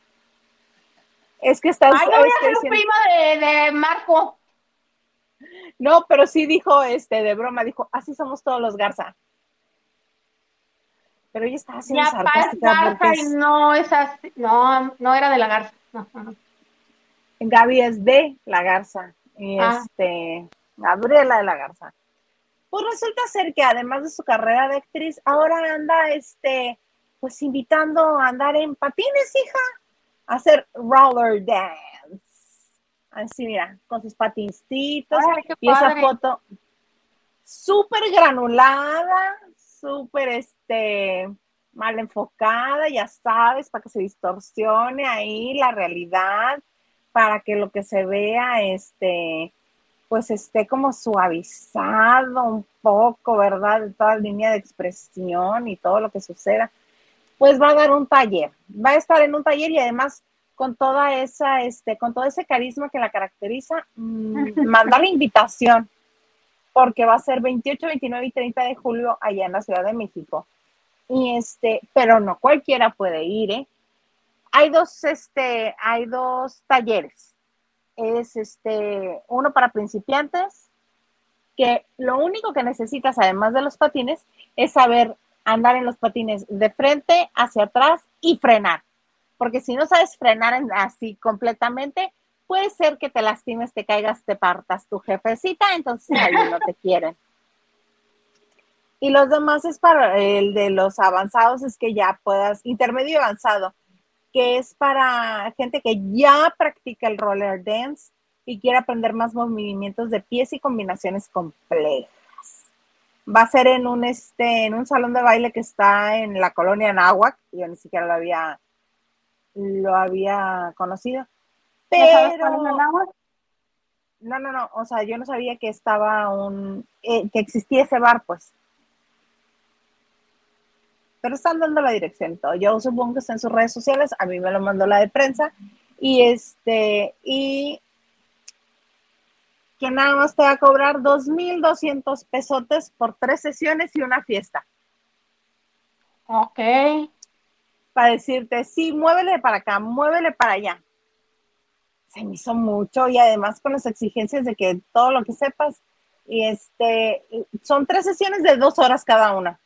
Es que está... Ay, no voy a ser prima de, de Marco. No, pero sí dijo, este, de broma, dijo, así somos todos los Garza. Pero ella estaba haciendo sarcástica. Garza y no es así, no, no era de la Garza. Gaby es de la Garza. Y ah. este, Gabriela de la Garza. Pues resulta ser que además de su carrera de actriz, ahora anda, este, pues invitando a andar en patines, hija, a hacer roller dance. Así, mira, con sus patincitos. y esa foto súper granulada, súper este, mal enfocada, ya sabes, para que se distorsione ahí la realidad, para que lo que se vea, este, pues esté como suavizado un poco, ¿verdad? De toda la línea de expresión y todo lo que suceda. Pues va a dar un taller, va a estar en un taller y además con toda esa, este, con todo ese carisma que la caracteriza, mm, manda la invitación, porque va a ser 28, 29 y 30 de julio allá en la Ciudad de México. Y este, pero no cualquiera puede ir, ¿eh? Hay dos, este, hay dos talleres. Es este, uno para principiantes, que lo único que necesitas, además de los patines, es saber andar en los patines de frente, hacia atrás y frenar porque si no sabes frenar así completamente, puede ser que te lastimes, te caigas, te partas tu jefecita, entonces ahí no te quieren. Y los demás es para el de los avanzados, es que ya puedas, intermedio avanzado, que es para gente que ya practica el roller dance y quiere aprender más movimientos de pies y combinaciones complejas. Va a ser en un, este, en un salón de baile que está en la colonia Nahuac, yo ni siquiera lo había lo había conocido. Pero. No, no, no. O sea, yo no sabía que estaba un. Eh, que existía ese bar, pues. Pero están dando la dirección todo. Yo supongo que está en sus redes sociales. A mí me lo mandó la de prensa. Y este. Y. Que nada más te va a cobrar 2.200 pesotes por tres sesiones y una fiesta. Ok para decirte, sí, muévele para acá, muévele para allá. Se me hizo mucho y además con las exigencias de que todo lo que sepas, y este, son tres sesiones de dos horas cada una.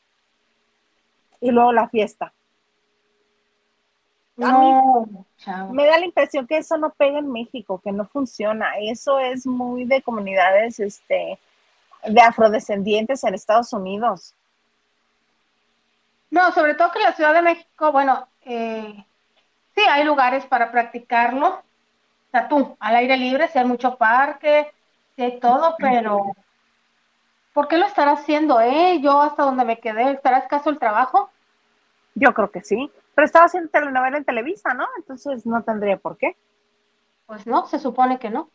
Y luego la fiesta. no, me da la impresión que eso no pega en México, que no funciona. Eso es muy de comunidades este, de afrodescendientes en Estados Unidos. No, sobre todo que la Ciudad de México, bueno, eh, sí hay lugares para practicarlo. O sea, tú, al aire libre, si hay mucho parque, si hay todo, pero ¿por qué lo estará haciendo, eh? Yo hasta donde me quedé, ¿estará escaso el trabajo? Yo creo que sí, pero estaba haciendo telenovela en Televisa, ¿no? Entonces no tendría por qué. Pues no, se supone que no.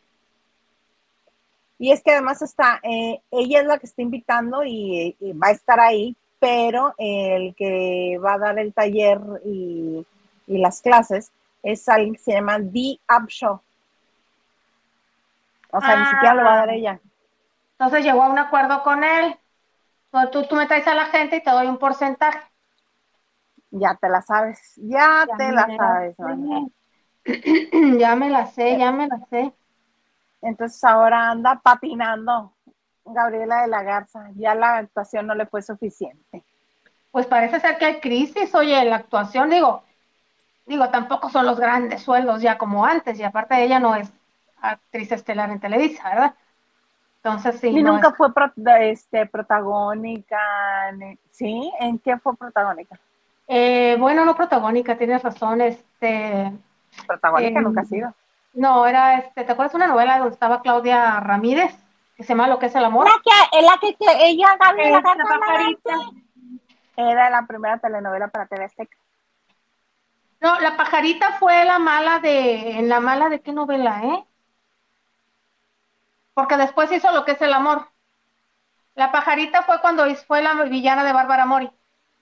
Y es que además está, eh, ella es la que está invitando y, va a estar ahí pero el que va a dar el taller y, las clases es alguien que se llama The Upshaw. O sea, ni siquiera lo va a dar ah. ella. Entonces llegó a un acuerdo con él. Tú, tú me traes a la gente y te doy un porcentaje. Ya te la sabes, ya, te la sabes. ya me la sé, ya me la sé. Entonces ahora anda patinando. Gabriela de la Garza, ya la actuación no le fue suficiente. Pues parece ser que hay crisis, oye, la actuación, digo, digo, tampoco son los grandes sueldos ya como antes, y aparte ella no es actriz estelar en Televisa, ¿verdad? Entonces sí. Y nunca fue este, protagónica, ¿sí? ¿En qué fue protagónica? Eh, bueno, no protagónica, tienes razón, este... Protagónica nunca ha sido. No, era, este, ¿te acuerdas una novela donde estaba Claudia Ramírez? que se llama Lo que es el amor. La que, la que, que ella Gaby, la Era la primera telenovela para TV Azteca. No, la pajarita fue la mala de, en la mala de qué novela, ¿eh? Porque después hizo lo que es el amor. La pajarita fue cuando fue la villana de Bárbara Mori.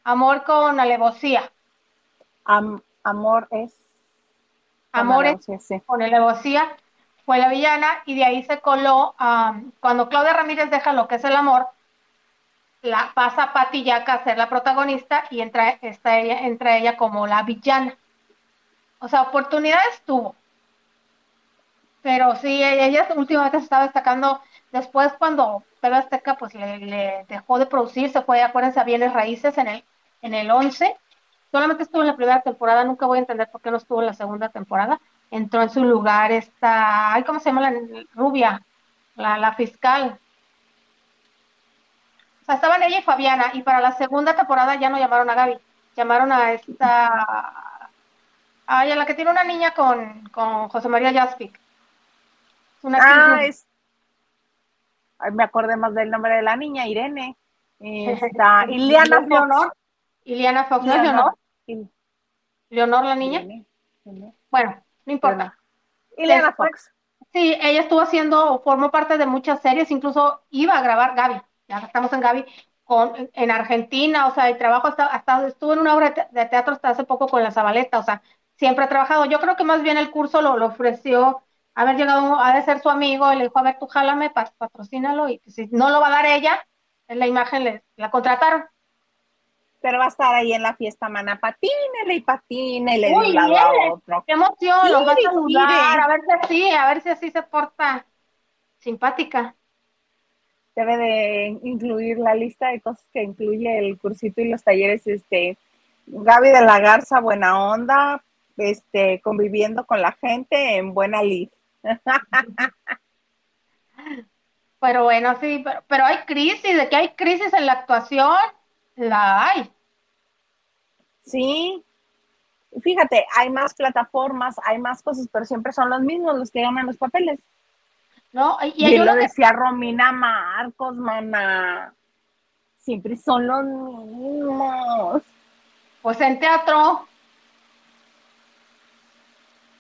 Amor con alevosía. amor es. Amor es con alevosía. Fue la villana y de ahí se coló. cuando Claudia Ramírez deja lo que es el amor, la pasa a Pati Yaca a ser la protagonista y entra, está ella, entra ella como la villana. O sea, oportunidades tuvo. Pero sí, ella últimamente se estaba destacando. Después, cuando TV Azteca pues le, dejó de producir, se fue, acuérdense, a Bienes Raíces en el, en el 11. Solamente estuvo en la primera temporada, nunca voy a entender por qué no estuvo en la segunda temporada. Entró en su lugar esta, ay, ¿cómo se llama la rubia? La, la fiscal. O sea, estaban ella y Fabiana, y para la segunda temporada ya no llamaron a Gaby, llamaron a esta Ay, a la que tiene una niña con, con José María Jaspic. Una ah, es... Ay, me acordé más del nombre de la niña, Irene. Está Iliana Fox. Iliana Fox, ¿no Leonor? ¿Leonor la niña? Bueno, no importa. Iliana Fox. Sí, ella estuvo haciendo, formó parte de muchas series, incluso iba a grabar Gaby, ya estamos en Gaby, con, en Argentina, o sea, el trabajo hasta, hasta estuvo en una obra de teatro hasta hace poco con la Zabaleta, o sea, siempre ha trabajado. Yo creo que más bien el curso lo, lo ofreció, haber llegado a de ser su amigo, y le dijo, a ver, tú jálame, patrocínalo, y si no lo va a dar ella, en la imagen le, la contrataron. Pero va a estar ahí en la fiesta, mana, patínele y patine, le dio lado a otro. Qué emoción, los va a saludar, a ver si así, a ver si así se porta simpática. Debe de incluir la lista de cosas que incluye el cursito y los talleres, este, Gaby de la Garza, buena onda, este, conviviendo con la gente en buena lid. Pero bueno, sí, pero, hay crisis, de que hay crisis en la actuación, la hay. Sí, fíjate, hay más plataformas, hay más cosas, pero siempre son los mismos los que ganan los papeles. No, y, lo decía Romina Marcos, mana. Siempre son los mismos. Pues en teatro,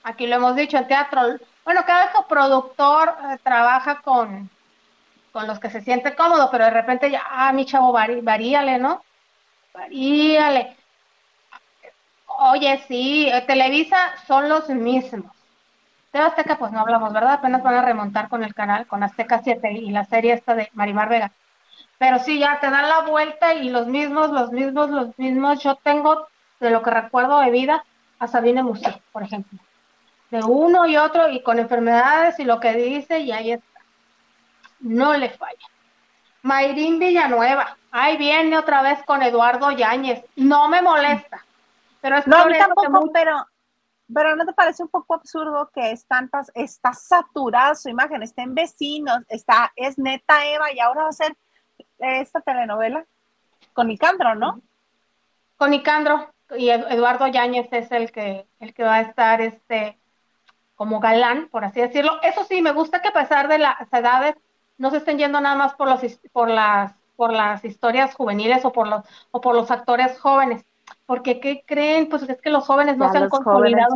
aquí lo hemos dicho, en teatro, bueno, cada coproductor eh, trabaja con, con los que se siente cómodo, pero de repente ya, ah, mi chavo, varíale, ¿no? Varíale. Oye, sí, eh, Televisa son los mismos. De Azteca, pues no hablamos, ¿verdad? Apenas van a remontar con el canal, con Azteca 7 y la serie esta de Marimar Vega. Pero sí, ya te dan la vuelta y los mismos, los mismos, los mismos. Yo tengo, de lo que recuerdo de vida, a Sabine Musí, por ejemplo de uno y otro y con enfermedades y lo que dice y ahí está. No le falla. Mayrín Villanueva, ahí viene otra vez con Eduardo Yáñez. No me molesta. Pero es no, a mí tampoco, pero, pero ¿no te parece un poco absurdo que es tantas, está saturada su imagen, está en vecinos, está, es neta Eva y ahora va a ser esta telenovela con Nicandro, ¿no? Con Nicandro y Eduardo Yáñez es el que, el que va a estar este como galán, por así decirlo. Eso sí, me gusta que a pesar de las edades no se estén yendo nada más por los por las por las historias juveniles o por los o por los actores jóvenes, porque qué creen, pues es que los jóvenes no se han consolidado.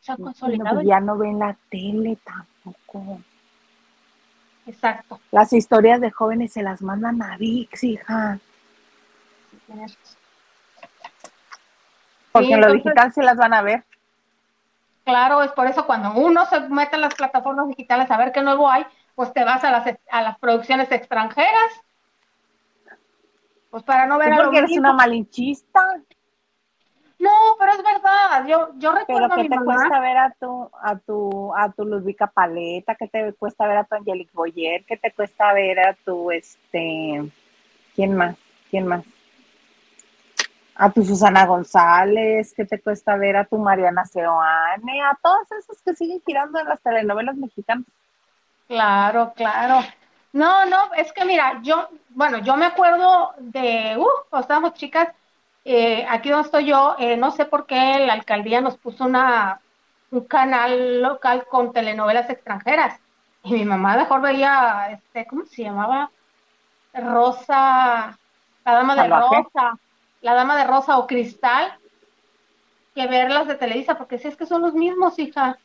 se han consolidado. ya no ven la tele tampoco. Exacto. Las historias de jóvenes se las mandan a VIX, hija. Porque en lo digital se las van a ver. Claro, es por eso cuando uno se mete en las plataformas digitales a ver qué nuevo hay, pues te vas a las, a las producciones extranjeras. Pues para no ver a porque eres una malinchista. No, pero es verdad. Yo, yo recuerdo pero ¿qué te cuesta ver a tu, a tu, a tu Ludwika Paleta? ¿Qué te cuesta ver a tu Angelique Boyer? ¿Qué te cuesta ver a tu, este, quién más? ¿Quién más? A tu Susana González, ¿qué te cuesta ver a tu Mariana Seoane, a todas esas que siguen girando en las telenovelas mexicanas. Claro, claro. No, no, es que mira, yo, bueno, yo me acuerdo de, uh, cuando estábamos chicas, eh, aquí donde estoy yo, eh, no sé por qué la alcaldía nos puso una, un canal local con telenovelas extranjeras. Y mi mamá mejor veía, este, ¿cómo se llamaba? Rosa, la dama de Rosa la Dama de Rosa o Cristal. que ver las de Televisa, porque si es que son los mismos, hija.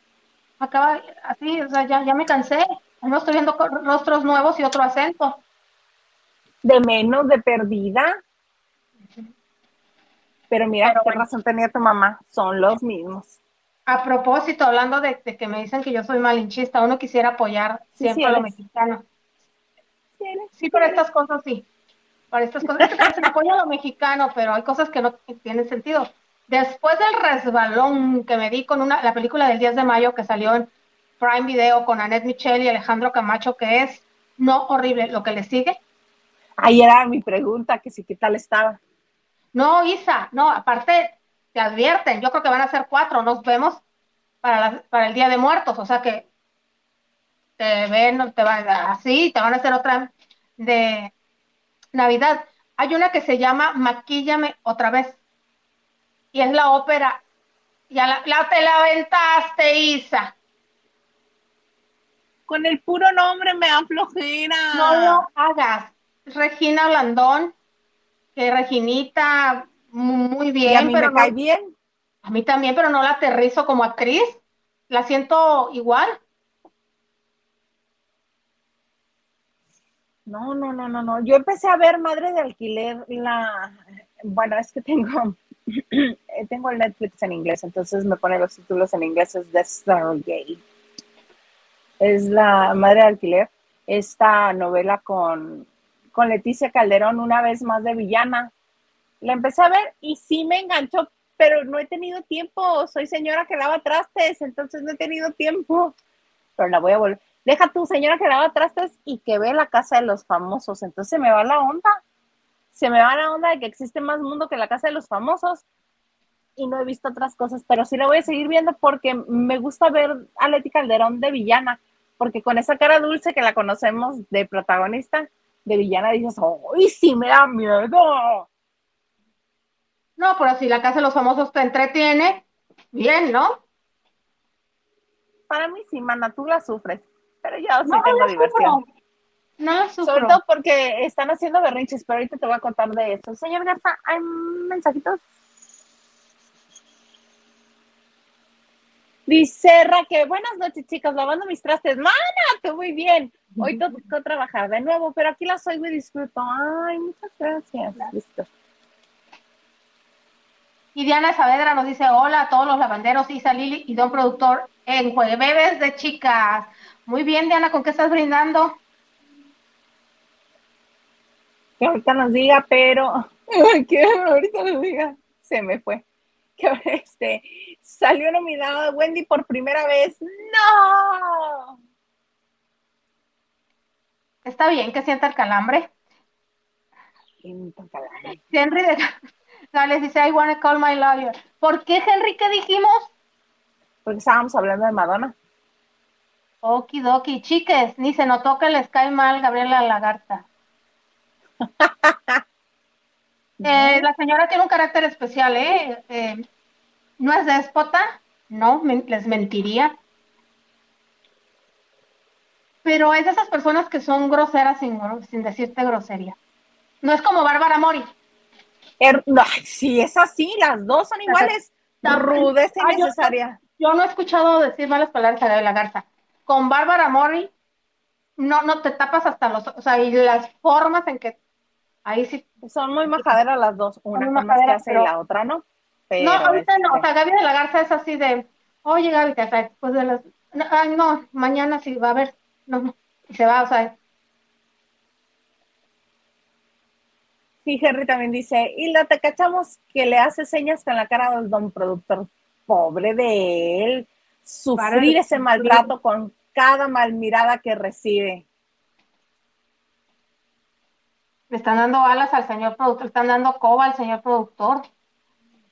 Acaba así, o sea, ya, ya me cansé. No estoy viendo rostros nuevos y otro acento. De menos, de perdida. Pero mira, qué razón tenía tu mamá, son los mismos. A propósito, hablando de, que me dicen que yo soy malinchista, uno quisiera apoyar siempre a lo mexicano. Sí, por estas cosas sí. Para estas cosas se apoya a lo mexicano, pero hay cosas que no tienen sentido. Después del resbalón que me di con una, la película del 10 de mayo que salió en Prime Video con Annette Michelle y Alejandro Camacho, que es no horrible, lo que le sigue. Ahí era mi pregunta, que sí, ¿qué tal estaba? No, Isa, no, aparte te advierten, yo creo que van a ser cuatro, nos vemos para, para el Día de Muertos, o sea que te ven, te van así, te van a hacer otra de Navidad. Hay una que se llama Maquíllame otra vez, y es la ópera, ya la, la te la aventaste, Isa. Con el puro nombre me da flojera. No lo hagas. Regina Blandón, que Reginita, muy bien. a mí pero me cae bien. A mí también, pero no la aterrizo como actriz. La siento igual. No, no, no, no, no. Yo empecé a ver Madre de Alquiler la, bueno, es que tengo, tengo el Netflix en inglés, entonces me pone los títulos en inglés, es The Stargate. Es la Madre de Alquiler, esta novela con con Leticia Calderón una vez más de villana. La empecé a ver y sí me enganchó, pero no he tenido tiempo. Soy señora que lava trastes, entonces no he tenido tiempo. Pero la voy a volver. Deja tu señora que lava trastes y que ve la casa de los famosos. Entonces se me va la onda. Se me va la onda de que existe más mundo que la casa de los famosos. Y no he visto otras cosas, pero sí la voy a seguir viendo porque me gusta ver a Leti Calderón de villana. Porque con esa cara dulce que la conocemos de protagonista, de villana dices, ¡ay, sí me da miedo! No, pero si la casa de los famosos te entretiene, bien, ¿no? Para mí sí, mana, tú la sufres, pero yo sí tengo diversión. No. Sobre todo porque están haciendo berrinches, pero ahorita te voy a contar de eso. Señor Garza, ¿hay mensajitos? Dice que buenas noches, chicas, lavando mis trastes. Mana, te muy bien. Hoy que trabajar de nuevo, pero aquí las oigo y disfruto. Ay, muchas gracias. Listo. Y Diana Saavedra nos dice, hola a todos los lavanderos, Isa Lili y Don Productor en Jueves de Chicas. Muy bien, Diana, ¿con qué estás brindando? Que ahorita nos diga, pero... que ahorita nos diga. Se me fue. Que este, salió nominada Wendy por primera vez. ¡No! Está bien que sienta el calambre. Henry de Gales dice, I wanna call my lawyer. ¿Por qué, Henry? ¿Qué dijimos? Porque estábamos hablando de Madonna. Okidoki, chiques, ni se notó que les cae mal Gabriela Lagarta. Eh, la señora tiene un carácter especial, ¿eh? ¿eh? no es déspota, no, les mentiría pero es de esas personas que son groseras sin, sin decirte grosería. No es como Bárbara Mori. Er, sí, es así, las dos son iguales. La rudeza innecesaria. Yo, no he escuchado decir malas palabras a la garza. Con Bárbara Mori, no, no te tapas hasta los, o sea, y las formas en que ahí sí. Son muy majaderas las dos, una con más que hace y la otra no. no, ahorita no, o sea, Gaby de la Garza es así de, oye Gaby, te pues de las, no, no, mañana sí va a haber, no, y se va, o sea. Sí, Henry también dice, y la te cachamos que le hace señas con la cara del don productor. Pobre de él, sufrir ese maltrato con cada mal mirada que recibe. Le están dando alas al señor productor, le están dando coba al señor productor.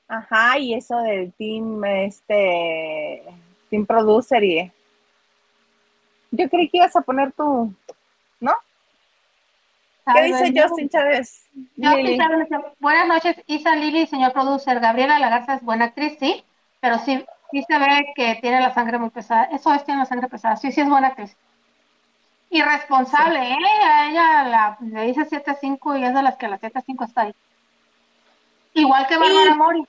Ajá, y eso del team, este, team producer y yo creí que ibas a poner tu, ¿no? ¿Qué dice Justin Chávez? buenas noches, Isa Lili, señor producer. Gabriela Lagarza es buena actriz, sí, pero sí, sí se ve que tiene la sangre muy pesada. Eso es, tiene la sangre pesada. Sí, sí es buena actriz. Irresponsable, ¿eh? A ella la, le dice 7-5 y es de las que la 7-5 está ahí. Igual que Bárbara Mori.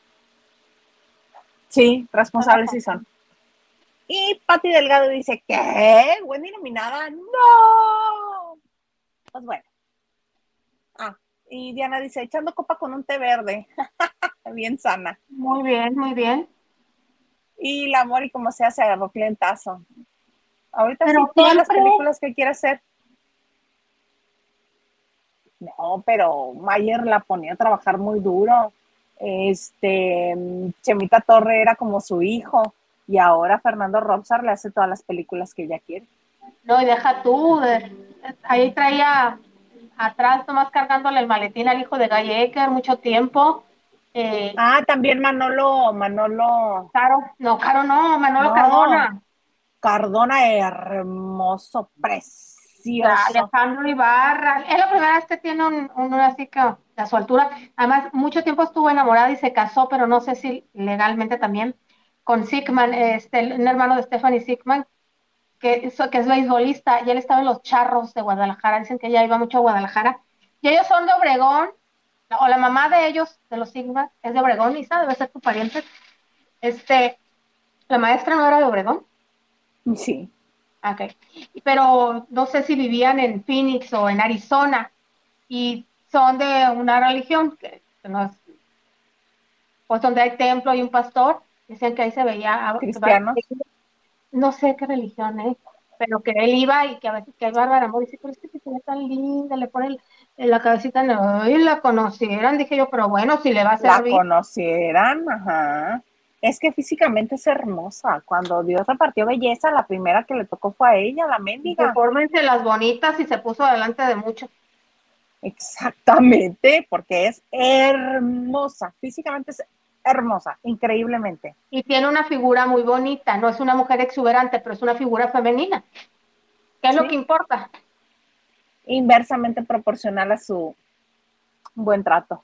Sí, responsables sí son. Y Patti Delgado dice, ¿qué? ¿Wendy nominada? ¡No! Pues bueno. Ah, y Diana dice, echando copa con un té verde. bien sana. Muy bien, muy bien. Y la Mori, como sea, se agarró clientazo. Ahorita sí, todas las películas que quiere hacer. No, pero Mayer la ponía a trabajar muy duro. Este, Chemita Torre era como su hijo y ahora Fernando Robsar le hace todas las películas que ella quiere. No, y deja tú, ahí traía atrás nomás cargándole el maletín al hijo de Ecker mucho tiempo. Eh, ah, también Manolo, Manolo. Caro, no, Caro no, Manolo Cardona. Cardona hermoso, precioso. Alejandro Ibarra. Es la primera vez que tiene un, un así que a su altura. Además, mucho tiempo estuvo enamorada y se casó, pero no sé si legalmente también, con Sigman, este, un hermano de Stephanie Sigman, que, que es beisbolista, y él estaba en los charros de Guadalajara. Dicen que ella iba mucho a Guadalajara. Y ellos son de Obregón, o la mamá de ellos, de los Sigman, es de Obregón, Isa, debe ser tu pariente. Este, la maestra no era de Obregón. Sí. Ok. Pero no sé si vivían en Phoenix o en Arizona y son de una religión que, no es, pues donde hay templo y un pastor. Dicen que ahí se veía. Cristianos. No sé qué religión es, pero que él iba y que a veces que hay Bárbara Amor dice, pero es que se ve tan linda, le pone la cabecita, no, y la conocieran. Dije yo, pero bueno, si le va a servir. La conocieran, ajá es que físicamente es hermosa. Cuando Dios repartió belleza, la primera que le tocó fue a ella, la mendiga. Fórmense las bonitas y se puso delante de muchos. Exactamente, porque es hermosa, físicamente es hermosa, increíblemente. Y tiene una figura muy bonita, no es una mujer exuberante, pero es una figura femenina. ¿Qué es lo que importa? Inversamente proporcional a su buen trato.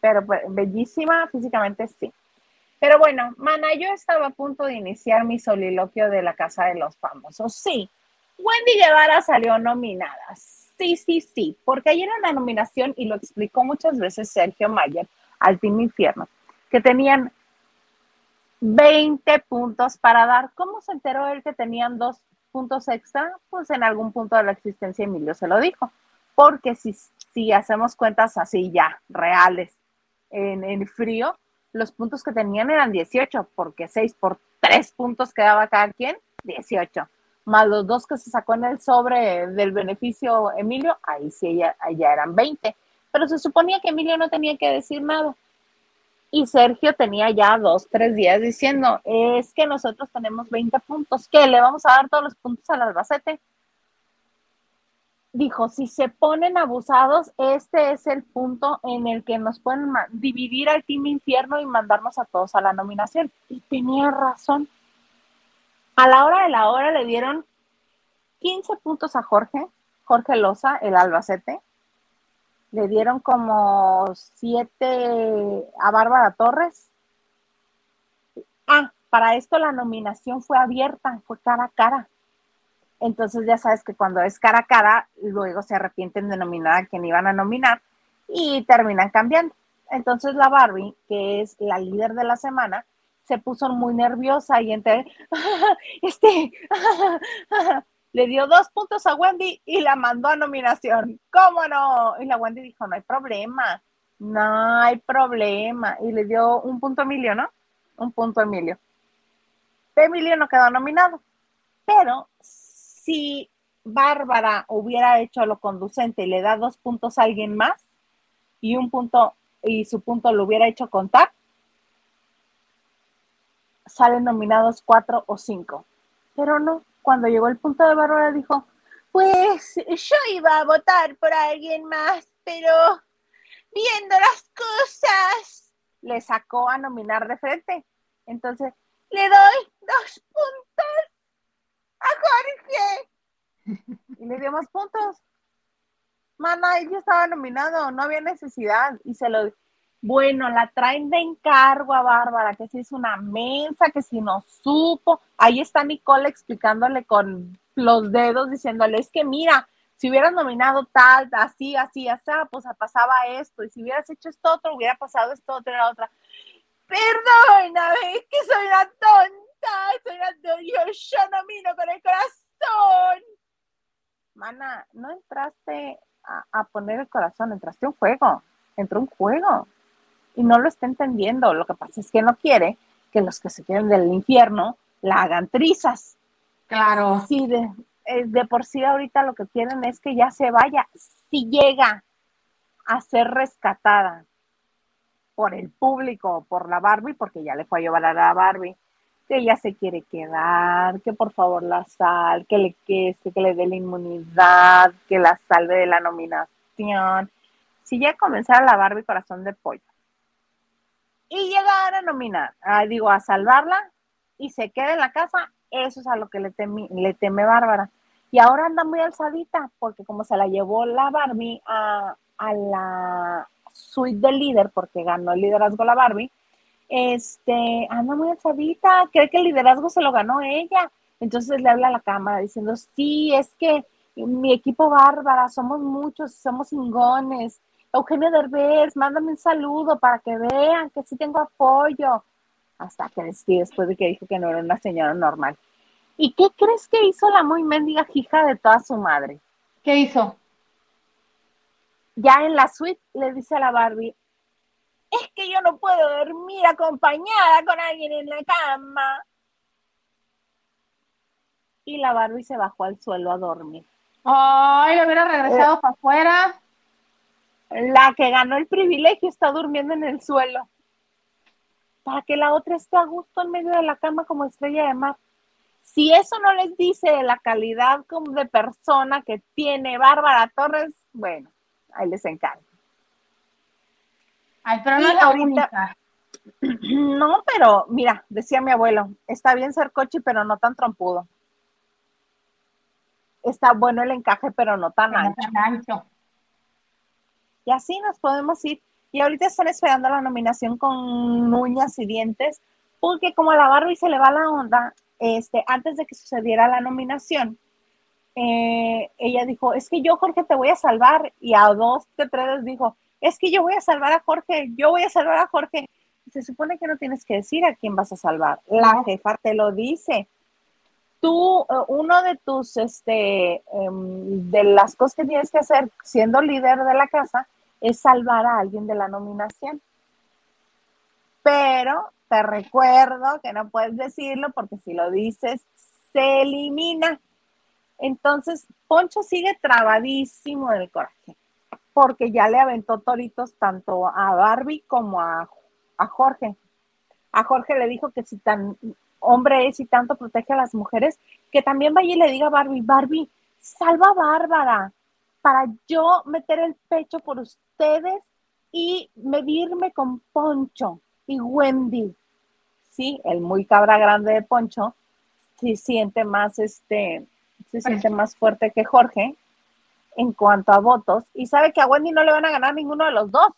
pero pues, bellísima físicamente sí. Pero bueno, mana, yo estaba a punto de iniciar mi soliloquio de la Casa de los Famosos. Sí, Wendy Guevara salió nominada. Sí, sí, sí, porque ayer era una nominación y lo explicó muchas veces Sergio Mayer al Team Infierno, que tenían 20 puntos para dar. ¿Cómo se enteró él que tenían dos puntos extra? Pues en algún punto de la existencia Emilio se lo dijo. Porque si, si hacemos cuentas así ya, reales, en, el frío, los puntos que tenían eran 18, porque 6 por 3 puntos quedaba cada quien, 18. Más los dos que se sacó en el sobre del beneficio Emilio, ahí sí ya, ya eran 20. Pero se suponía que Emilio no tenía que decir nada. Y Sergio tenía ya dos, tres días diciendo, es que nosotros tenemos 20 puntos, ¿qué? ¿Le vamos a dar todos los puntos al Albacete? dijo, si se ponen abusados, este es el punto en el que nos pueden dividir al Team Infierno y mandarnos a todos a la nominación. Y tenía razón. A la hora de la hora le dieron 15 puntos a Jorge, Jorge Loza, el Albacete. Le dieron como 7 a Bárbara Torres. Ah, para esto la nominación fue abierta, fue cara a cara. Entonces ya sabes que cuando es cara a cara, luego se arrepienten de nominar a quien iban a nominar y terminan cambiando. Entonces la Barbie, que es la líder de la semana, se puso muy nerviosa y entre, este, le dio dos puntos a Wendy y la mandó a nominación. ¿Cómo no? Y la Wendy dijo, no hay problema, no hay problema. Y le dio un punto a Emilio, ¿no? Un punto a Emilio. Emilio no quedó nominado, pero si Bárbara hubiera hecho lo conducente y le da dos puntos a alguien más y un punto y su punto lo hubiera hecho contar, salen nominados cuatro o cinco. Pero no, cuando llegó el punto de Bárbara dijo, pues yo iba a votar por alguien más, pero viendo las cosas, le sacó a nominar de frente. Entonces, le doy dos puntos a Jorge. Y le dio más puntos. Mana, ella estaba nominado, no había necesidad. Y se lo. Bueno, la traen de encargo a Bárbara, que si es una mesa, que si no supo. Ahí está Nicole explicándole con los dedos, diciéndole, es que mira, si hubieras nominado tal, así, así, así, pues pasaba esto, y si hubieras hecho esto otro, hubiera pasado esto otro, la otra. Perdóname, es que soy una tonta, soy una tonta, yo, yo nomino con el corazón. Mana, no entraste a, a poner el corazón, entraste a un juego, entró un juego y no lo está entendiendo. Lo que pasa es que no quiere que los que se queden del infierno la hagan trizas. Claro. Sí, de, eh, de por sí ahorita lo que quieren es que ya se vaya. Si llega a ser rescatada por el público, por la Barbie, porque ya le fue a llevar a la Barbie, que ella se quiere quedar, que por favor la sal, que le que, que le dé la inmunidad, que la salve de la nominación. Si ya comenzara la Barbie corazón de pollo y llegar a nominar, digo, a salvarla y se queda en la casa, eso es a lo que le, le teme Bárbara. Y ahora anda muy alzadita, porque como se la llevó la Barbie a, a la suite del líder, porque ganó el liderazgo la Barbie, este, anda muy alzadita, cree que el liderazgo se lo ganó ella. Entonces le habla a la cámara diciendo, sí, es que mi equipo Bárbara, somos muchos, somos ingones, Eugenio Derbez, mándame un saludo para que vean que sí tengo apoyo. Hasta que después de que dijo que no era una señora normal. ¿Y qué crees que hizo la muy mendiga hija de toda su madre? ¿Qué hizo? Ya en la suite le dice a la Barbie, es que yo no puedo dormir acompañada con alguien en la cama. Y la Barbie se bajó al suelo a dormir. Ay, le hubiera regresado eh, para afuera. La que ganó el privilegio está durmiendo en el suelo. Para que la otra esté a gusto en medio de la cama como estrella de mar. Si eso no les dice la calidad como de persona que tiene Bárbara Torres, bueno, ahí les encargo. Ay, pero no es ahorita, No, pero mira, decía mi abuelo, está bien ser coche, pero no tan trompudo. Está bueno el encaje, pero no tan ancho. Y así nos podemos ir. Y ahorita están esperando la nominación con uñas y dientes, porque como a la Barbie se le va la onda, este, antes de que sucediera la nominación, eh, ella dijo, es que yo, Jorge, te voy a salvar. Y a dos de tres dijo, es que yo voy a salvar a Jorge, yo voy a salvar a Jorge. Se supone que no tienes que decir a quién vas a salvar. La jefa te lo dice. Tú, eh, uno de tus, este, em, de las cosas que tienes que hacer siendo líder de la casa es salvar a alguien de la nominación. Pero te recuerdo que no puedes decirlo porque si lo dices, se elimina. Entonces, Poncho sigue trabadísimo del coraje, porque ya le aventó toritos tanto a Barbie como a, a Jorge. A Jorge le dijo que si tan hombre es y tanto protege a las mujeres, que también vaya y le diga a Barbie, Barbie, salva a Bárbara, para yo meter el pecho por ustedes y medirme con Poncho y Wendy. Sí, el muy cabra grande de Poncho se siente más este, se siente más fuerte que Jorge en cuanto a votos y sabe que a Wendy no le van a ganar ninguno de los dos.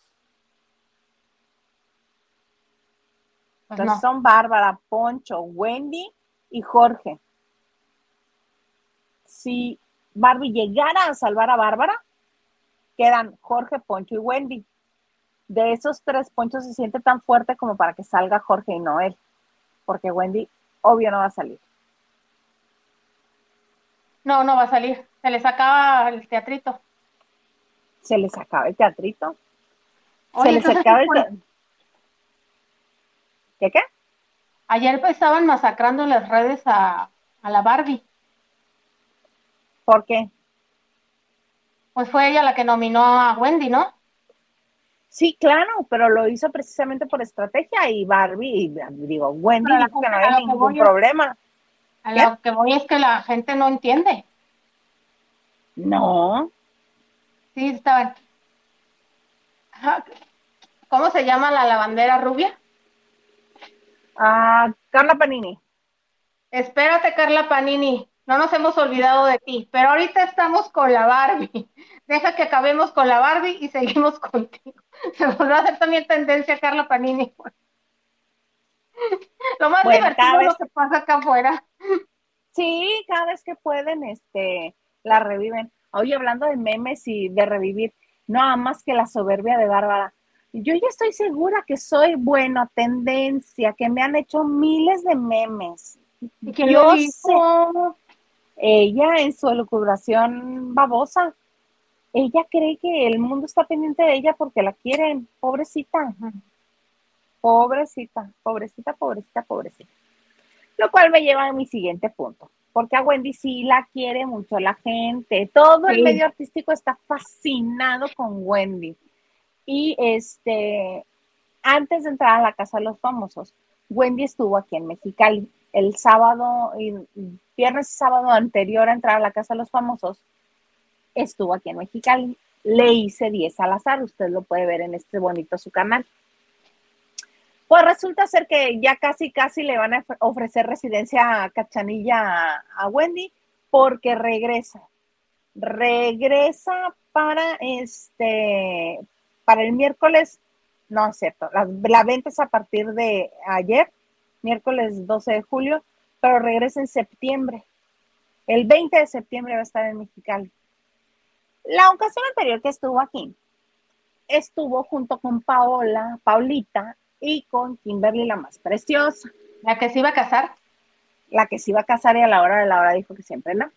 Pues Entonces son Bárbara, Poncho, Wendy y Jorge. Si Barbie llegara a salvar a Bárbara, quedan Jorge, Poncho y Wendy. De esos tres, Poncho se siente tan fuerte como para que salga Jorge y no él, porque Wendy obvio no va a salir. No, no va a salir. Se les acaba el teatrito. Se les acaba el teatrito. se les acaba el teatrito. ¿Qué qué? Ayer estaban masacrando las redes a, a la Barbie. ¿Por qué? Pues fue ella la que nominó a Wendy, ¿no? Sí, claro, pero lo hizo precisamente por estrategia y Barbie, digo, Wendy dijo que no había ningún problema. A lo que voy es que la gente no entiende. No. Sí, estaban. ¿Cómo se llama la lavandera rubia? Ah, Carla Panini. Espérate, Carla Panini. No nos hemos olvidado de ti, pero ahorita estamos con la Barbie. Deja que acabemos con la Barbie y seguimos contigo. Se volvió a hacer también tendencia Carla Panini. Lo más divertido es lo que pasa acá afuera. Sí, cada vez que pueden, este, la reviven. Oye, hablando de memes y de revivir, no más que la soberbia de Bárbara. Yo ya estoy segura que soy buena tendencia, que me han hecho miles de memes. ¿Y quién lo dijo? Ella en su elucubración babosa, ella cree que el mundo está pendiente de ella porque la quieren, pobrecita. Pobrecita, pobrecita, pobrecita, pobrecita. Lo cual me lleva a mi siguiente punto, porque a Wendy sí la quiere mucho la gente. Todo el medio artístico está fascinado con Wendy. Y este, antes de entrar a la Casa de los Famosos, Wendy estuvo aquí en Mexicali. El sábado, viernes y sábado anterior a entrar a la Casa de los Famosos, estuvo aquí en Mexicali. Le hice 10 al azar, usted lo puede ver en este bonito su canal. Pues resulta ser que ya casi, casi le van a ofrecer residencia a Cachanilla a, Wendy porque regresa. Regresa para este, para el miércoles, no es cierto, la, la venta es a partir de ayer, miércoles 12 de julio, pero regresa en septiembre. El 20 de septiembre va a estar en Mexicali. La ocasión anterior que estuvo aquí, estuvo junto con Paola, Paulita y con Kimberly, la más preciosa. ¿La que se iba a casar? La que se iba a casar y a la hora de la hora dijo que siempre no.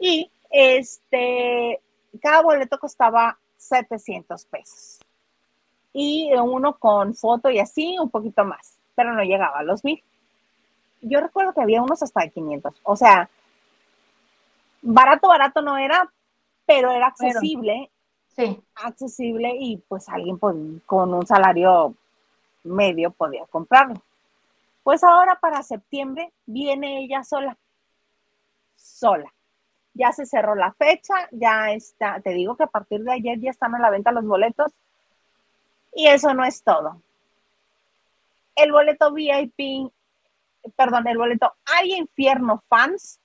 Y este, cada boleto costaba 700 pesos. Y uno con foto y así, un poquito más, pero no llegaba a los mil. Yo recuerdo que había unos hasta de 500. O sea, barato, barato no era, pero era accesible. sí. Accesible y pues alguien con un salario medio podía comprarlo. Pues ahora para septiembre viene ella sola. Sola. Ya se cerró la fecha, ya está, te digo que a partir de ayer ya están a la venta los boletos. Y eso no es todo. El boleto VIP, perdón, el boleto Hay Infierno Fans,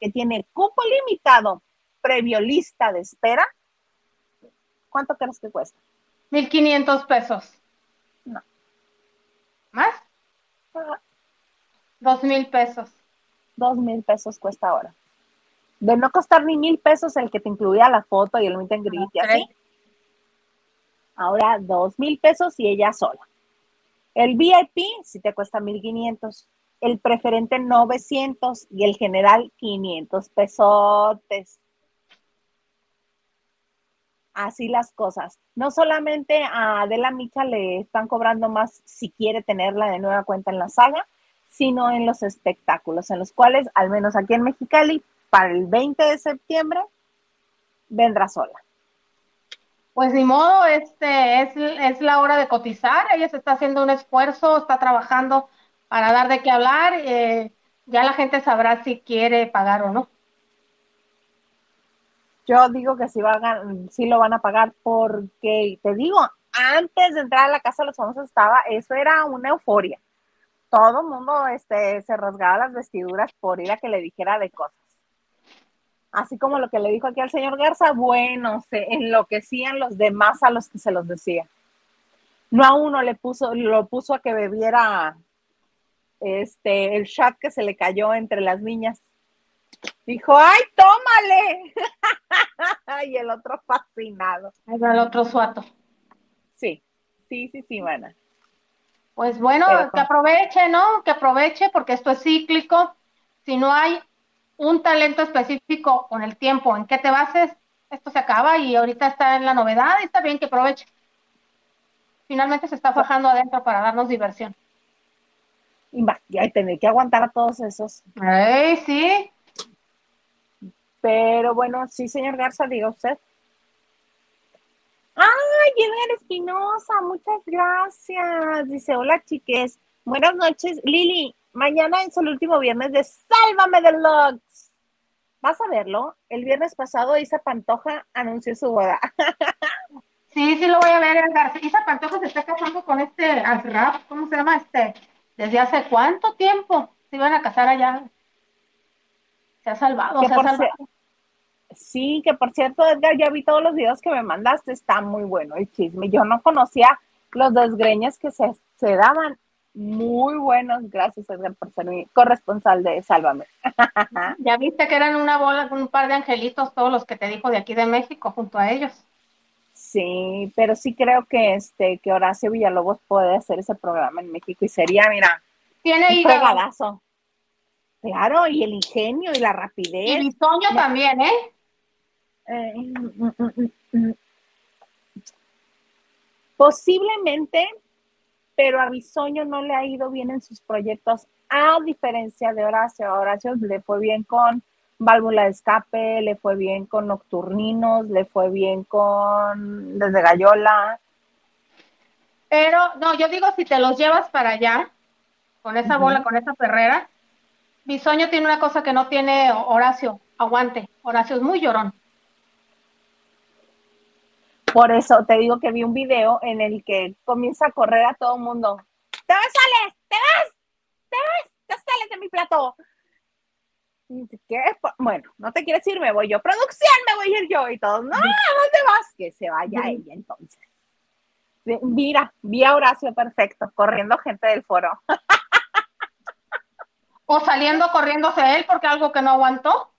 que tiene cupo limitado, previo lista de espera. ¿Cuánto crees que cuesta? 1.500 pesos. ¿Más? Dos mil pesos. Dos mil pesos cuesta ahora. De no costar ni mil pesos el que te incluía la foto y el meet and greet y así. Ahora dos mil pesos y ella sola. El VIP si te cuesta mil quinientos. El preferente 900 y el general 500 pesotes así las cosas. No solamente a Adela Micha le están cobrando más si quiere tenerla de nueva cuenta en la saga, sino en los espectáculos, en los cuales, al menos aquí en Mexicali, para el 20 de septiembre, vendrá sola. Pues ni modo, este es, es la hora de cotizar, ella se está haciendo un esfuerzo, está trabajando para dar de qué hablar, eh, ya la gente sabrá si quiere pagar o no. Yo digo que sí, lo van a pagar porque, te digo, antes de entrar a la casa de los famosos estaba, eso era una euforia. Todo el mundo este, se rasgaba las vestiduras por ir a que le dijera de cosas. Así como lo que le dijo aquí al señor Garza, bueno, se enloquecían los demás a los que se los decía. No a uno le puso, lo puso a que bebiera este, el shot que se le cayó entre las niñas. Dijo, ¡ay, tómale! y el otro fascinado. El otro suato. Sí, sí, sí, sí, mana. Pues bueno, que aproveche, ¿no? Que aproveche porque esto es cíclico. Si no hay un talento específico con el tiempo en que te bases, esto se acaba y ahorita está en la novedad y está bien que aproveche. Finalmente se está fajando adentro para darnos diversión. Y tener que aguantar a todos esos. Ay, sí. Pero bueno, sí, señor Garza, diga usted. ¡Ay, Edgar Espinosa! Muchas gracias. Dice, hola chiques. Buenas noches. Lili, mañana es el último viernes de Sálvame de Lux. ¿Vas a verlo? El viernes pasado Isa Pantoja anunció su boda. Sí, sí lo voy a ver, Edgar. Isa Pantoja se está casando con este Azraf, ¿cómo se llama este? ¿Desde hace cuánto tiempo se iban a casar allá? Se ha salvado, se ha salvado. Sí, que por cierto, Edgar, ya vi todos los videos que me mandaste, está muy bueno el chisme. Yo no conocía los desgreñes que se, se daban. muy buenos. Gracias, Edgar, por ser mi corresponsal de Sálvame. ya viste que eran una bola, un par de angelitos todos los que te dijo de aquí de México junto a ellos. Sí, pero sí creo que este que Horacio Villalobos puede hacer ese programa en México y sería, mira, tiene un fregadazo. Claro, y el ingenio y la rapidez. Y Bisoño también, ¿eh? eh mm, mm, mm, Posiblemente, pero a Bisoño no le ha ido bien en sus proyectos, a diferencia de Horacio. A Horacio le fue bien con válvula de escape, le fue bien con nocturninos, le fue bien con desde Gallola. Pero, no, yo digo, si te los llevas para allá, con esa bola, con esa perrera, Bisoño tiene una cosa que no tiene Horacio, aguante. Horacio es muy llorón. Por eso te digo que vi un video en el que comienza a correr a todo el mundo. ¡Te vas, sales! ¡Te vas! ¡Te vas! ¡Te sales de mi plato! ¿Qué? Bueno, no te quieres ir, me voy yo. Producción, me voy a ir yo y todos. No, ¿dónde vas? Que se vaya ella entonces. Mira, vi a Horacio perfecto, corriendo gente del foro. o saliendo corriéndose él porque algo que no aguantó.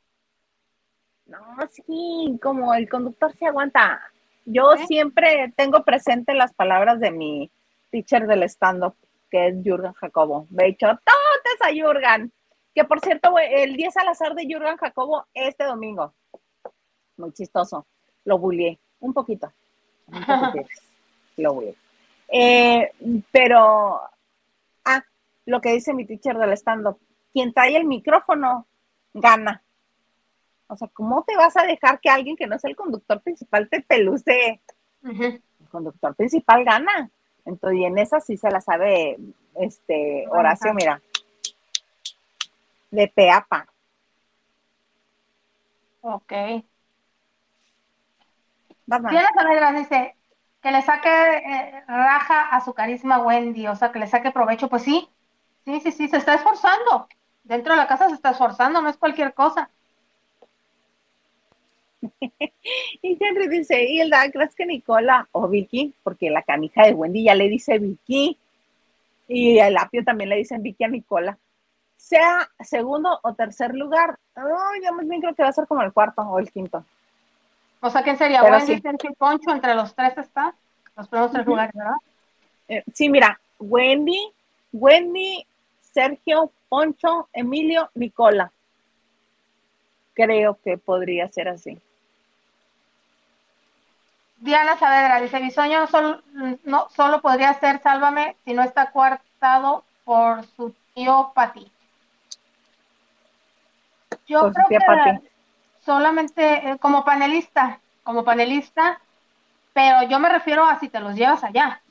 No, sí, como el conductor se aguanta. Yo siempre tengo presente las palabras de mi teacher del stand-up, que es Jürgen Jacobo. De hecho, todos a Jürgen. Que por cierto, el 10 al azar de Jürgen Jacobo este domingo. Muy chistoso. Lo bullié un poquito. Un poquito. Lo bullié. Eh, pero, ah, lo que dice mi teacher del stand-up. Quien trae el micrófono gana. O sea, ¿cómo te vas a dejar que alguien que no es el conductor principal te peluce? El conductor principal gana. Entonces, y en esa sí se la sabe este Horacio, mira. De peapa. Ok. Tiene que dice que le saque eh, raja a su carisma Wendy, o sea, que le saque provecho, pues sí, sí, sí, sí, se está esforzando. Dentro de la casa se está esforzando, no es cualquier cosa. y Henry dice, Hilda, ¿crees que Nicola o Vicky, porque la canija de Wendy ya le dice Vicky, y el apio también le dicen Vicky a Nicola, sea segundo o tercer lugar, oh, yo más bien creo que va a ser como el cuarto o el quinto. O sea, ¿quién sería? Wendy, y Poncho, entre los tres está, los primeros tres lugares, ¿verdad? Eh, sí, mira, Wendy, Wendy, Sergio, Poncho, Emilio, Nicola. Creo que podría ser así. Diana Saavedra dice, Bisoño solo, no, solo podría ser Sálvame si no está coartado por su tío Pati. Yo creo que solamente eh, como panelista, como panelista, pero yo me refiero a si te los llevas allá.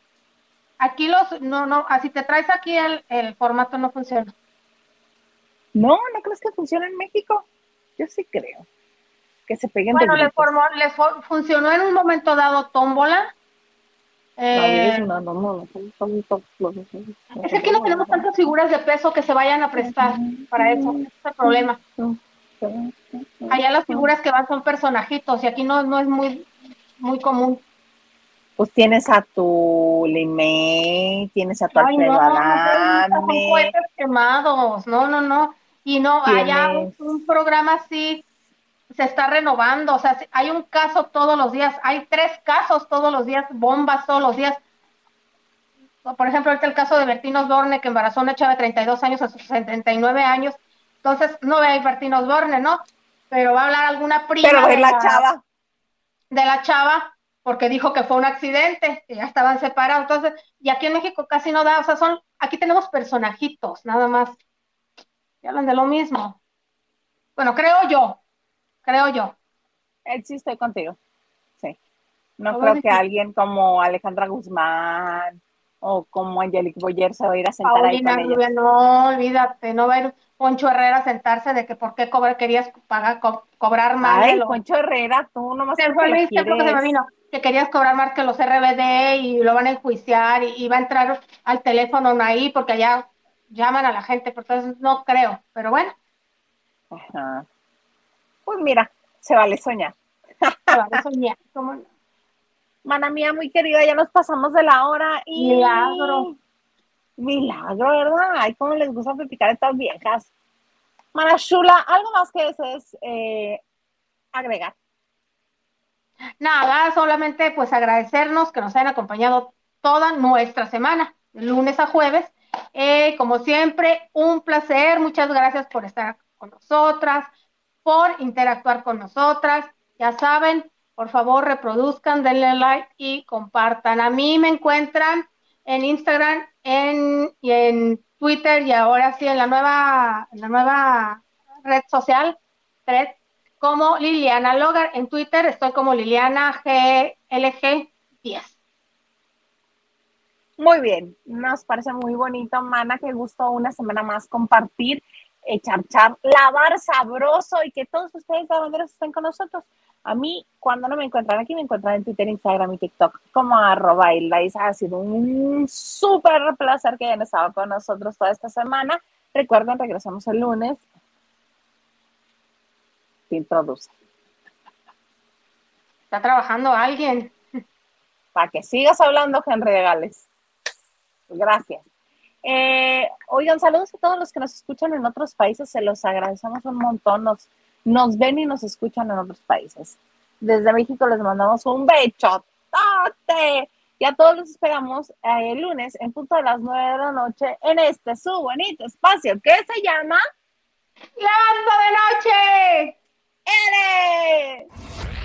Aquí los, no, no, así te traes aquí el, el formato no funciona. No, ¿no crees que funciona en México? Yo sí creo que se peguen bueno, le, formó, le funcionó en un momento dado tómbola. Eh, es que aquí no tenemos tantas figuras de peso que se vayan a prestar para eso, ese es el problema. Allá las figuras que van son personajitos y aquí no, no es muy, muy común. Pues tienes a tu Limé, tienes a tu Alfredo no, Adame. Quemados, no, no, no. Y no, allá un programa así se está renovando, o sea, hay un caso todos los días, hay tres casos todos los días, bombas todos los días. Por ejemplo, ahorita el caso de Bertino Osborne, que embarazó a una chava de 32 años a sus 79 años. Entonces, no ve a Bertino Osborne, ¿no? Pero va a hablar alguna prima. Pero de la, chava. De la chava, porque dijo que fue un accidente, que ya estaban separados. Entonces, y aquí en México casi no da, o sea, son, aquí tenemos personajitos, nada más. Y hablan de lo mismo. Bueno, creo yo, creo yo. Eh, sí, estoy contigo. Sí. No creo que alguien como Alejandra Guzmán o como Angelique Boyer se va a ir a sentar ahí con ellos. No, olvídate, no va a ir Poncho Herrera sentarse de que por qué querías pagar, cobrar más. Ay, Poncho Herrera, tú nomás se fue que, se me vino, que querías cobrar más que los RBD y lo van a enjuiciar y, va a entrar al teléfono ahí porque allá llaman a la gente, entonces no creo, pero bueno. Ajá pues mira, se vale soñar. Se vale soñar, ¿cómo Mana mía, muy querida, ya nos pasamos de la hora y... Milagro, ¿verdad? Ay, cómo les gusta platicar estas viejas. Manashula, ¿algo más que desees eh, agregar? Nada, solamente pues agradecernos que nos hayan acompañado toda nuestra semana, lunes a jueves. Eh, como siempre, un placer. Muchas gracias por estar con nosotras, por interactuar con nosotras. Ya saben, por favor, reproduzcan, denle like y compartan. A mí me encuentran en Instagram en, y en Twitter y ahora sí en la nueva, la nueva red social, red como Liliana Logar. En Twitter estoy como Liliana GLG10. Muy bien, nos parece muy bonito, Mana, que gustó una semana más compartir, echar, char, lavar sabroso y que todos ustedes lavanderos estén con nosotros. A mí, cuando no me encuentran aquí, me encuentran en Twitter, Instagram y TikTok como arroba Ha sido un súper placer que hayan estado con nosotros toda esta semana. Recuerden, regresamos el lunes te introduce. Está trabajando alguien. Para que sigas hablando, Henry de Gales. Gracias. Eh, oigan, saludos a todos los que nos escuchan en otros países, se los agradecemos un montón, nos, nos ven y nos escuchan en otros países. Desde México les mandamos un bechote y a todos los esperamos eh, el lunes en punto de las nueve de la noche en este su bonito espacio que se llama Lavando de Noche. ¡Eres!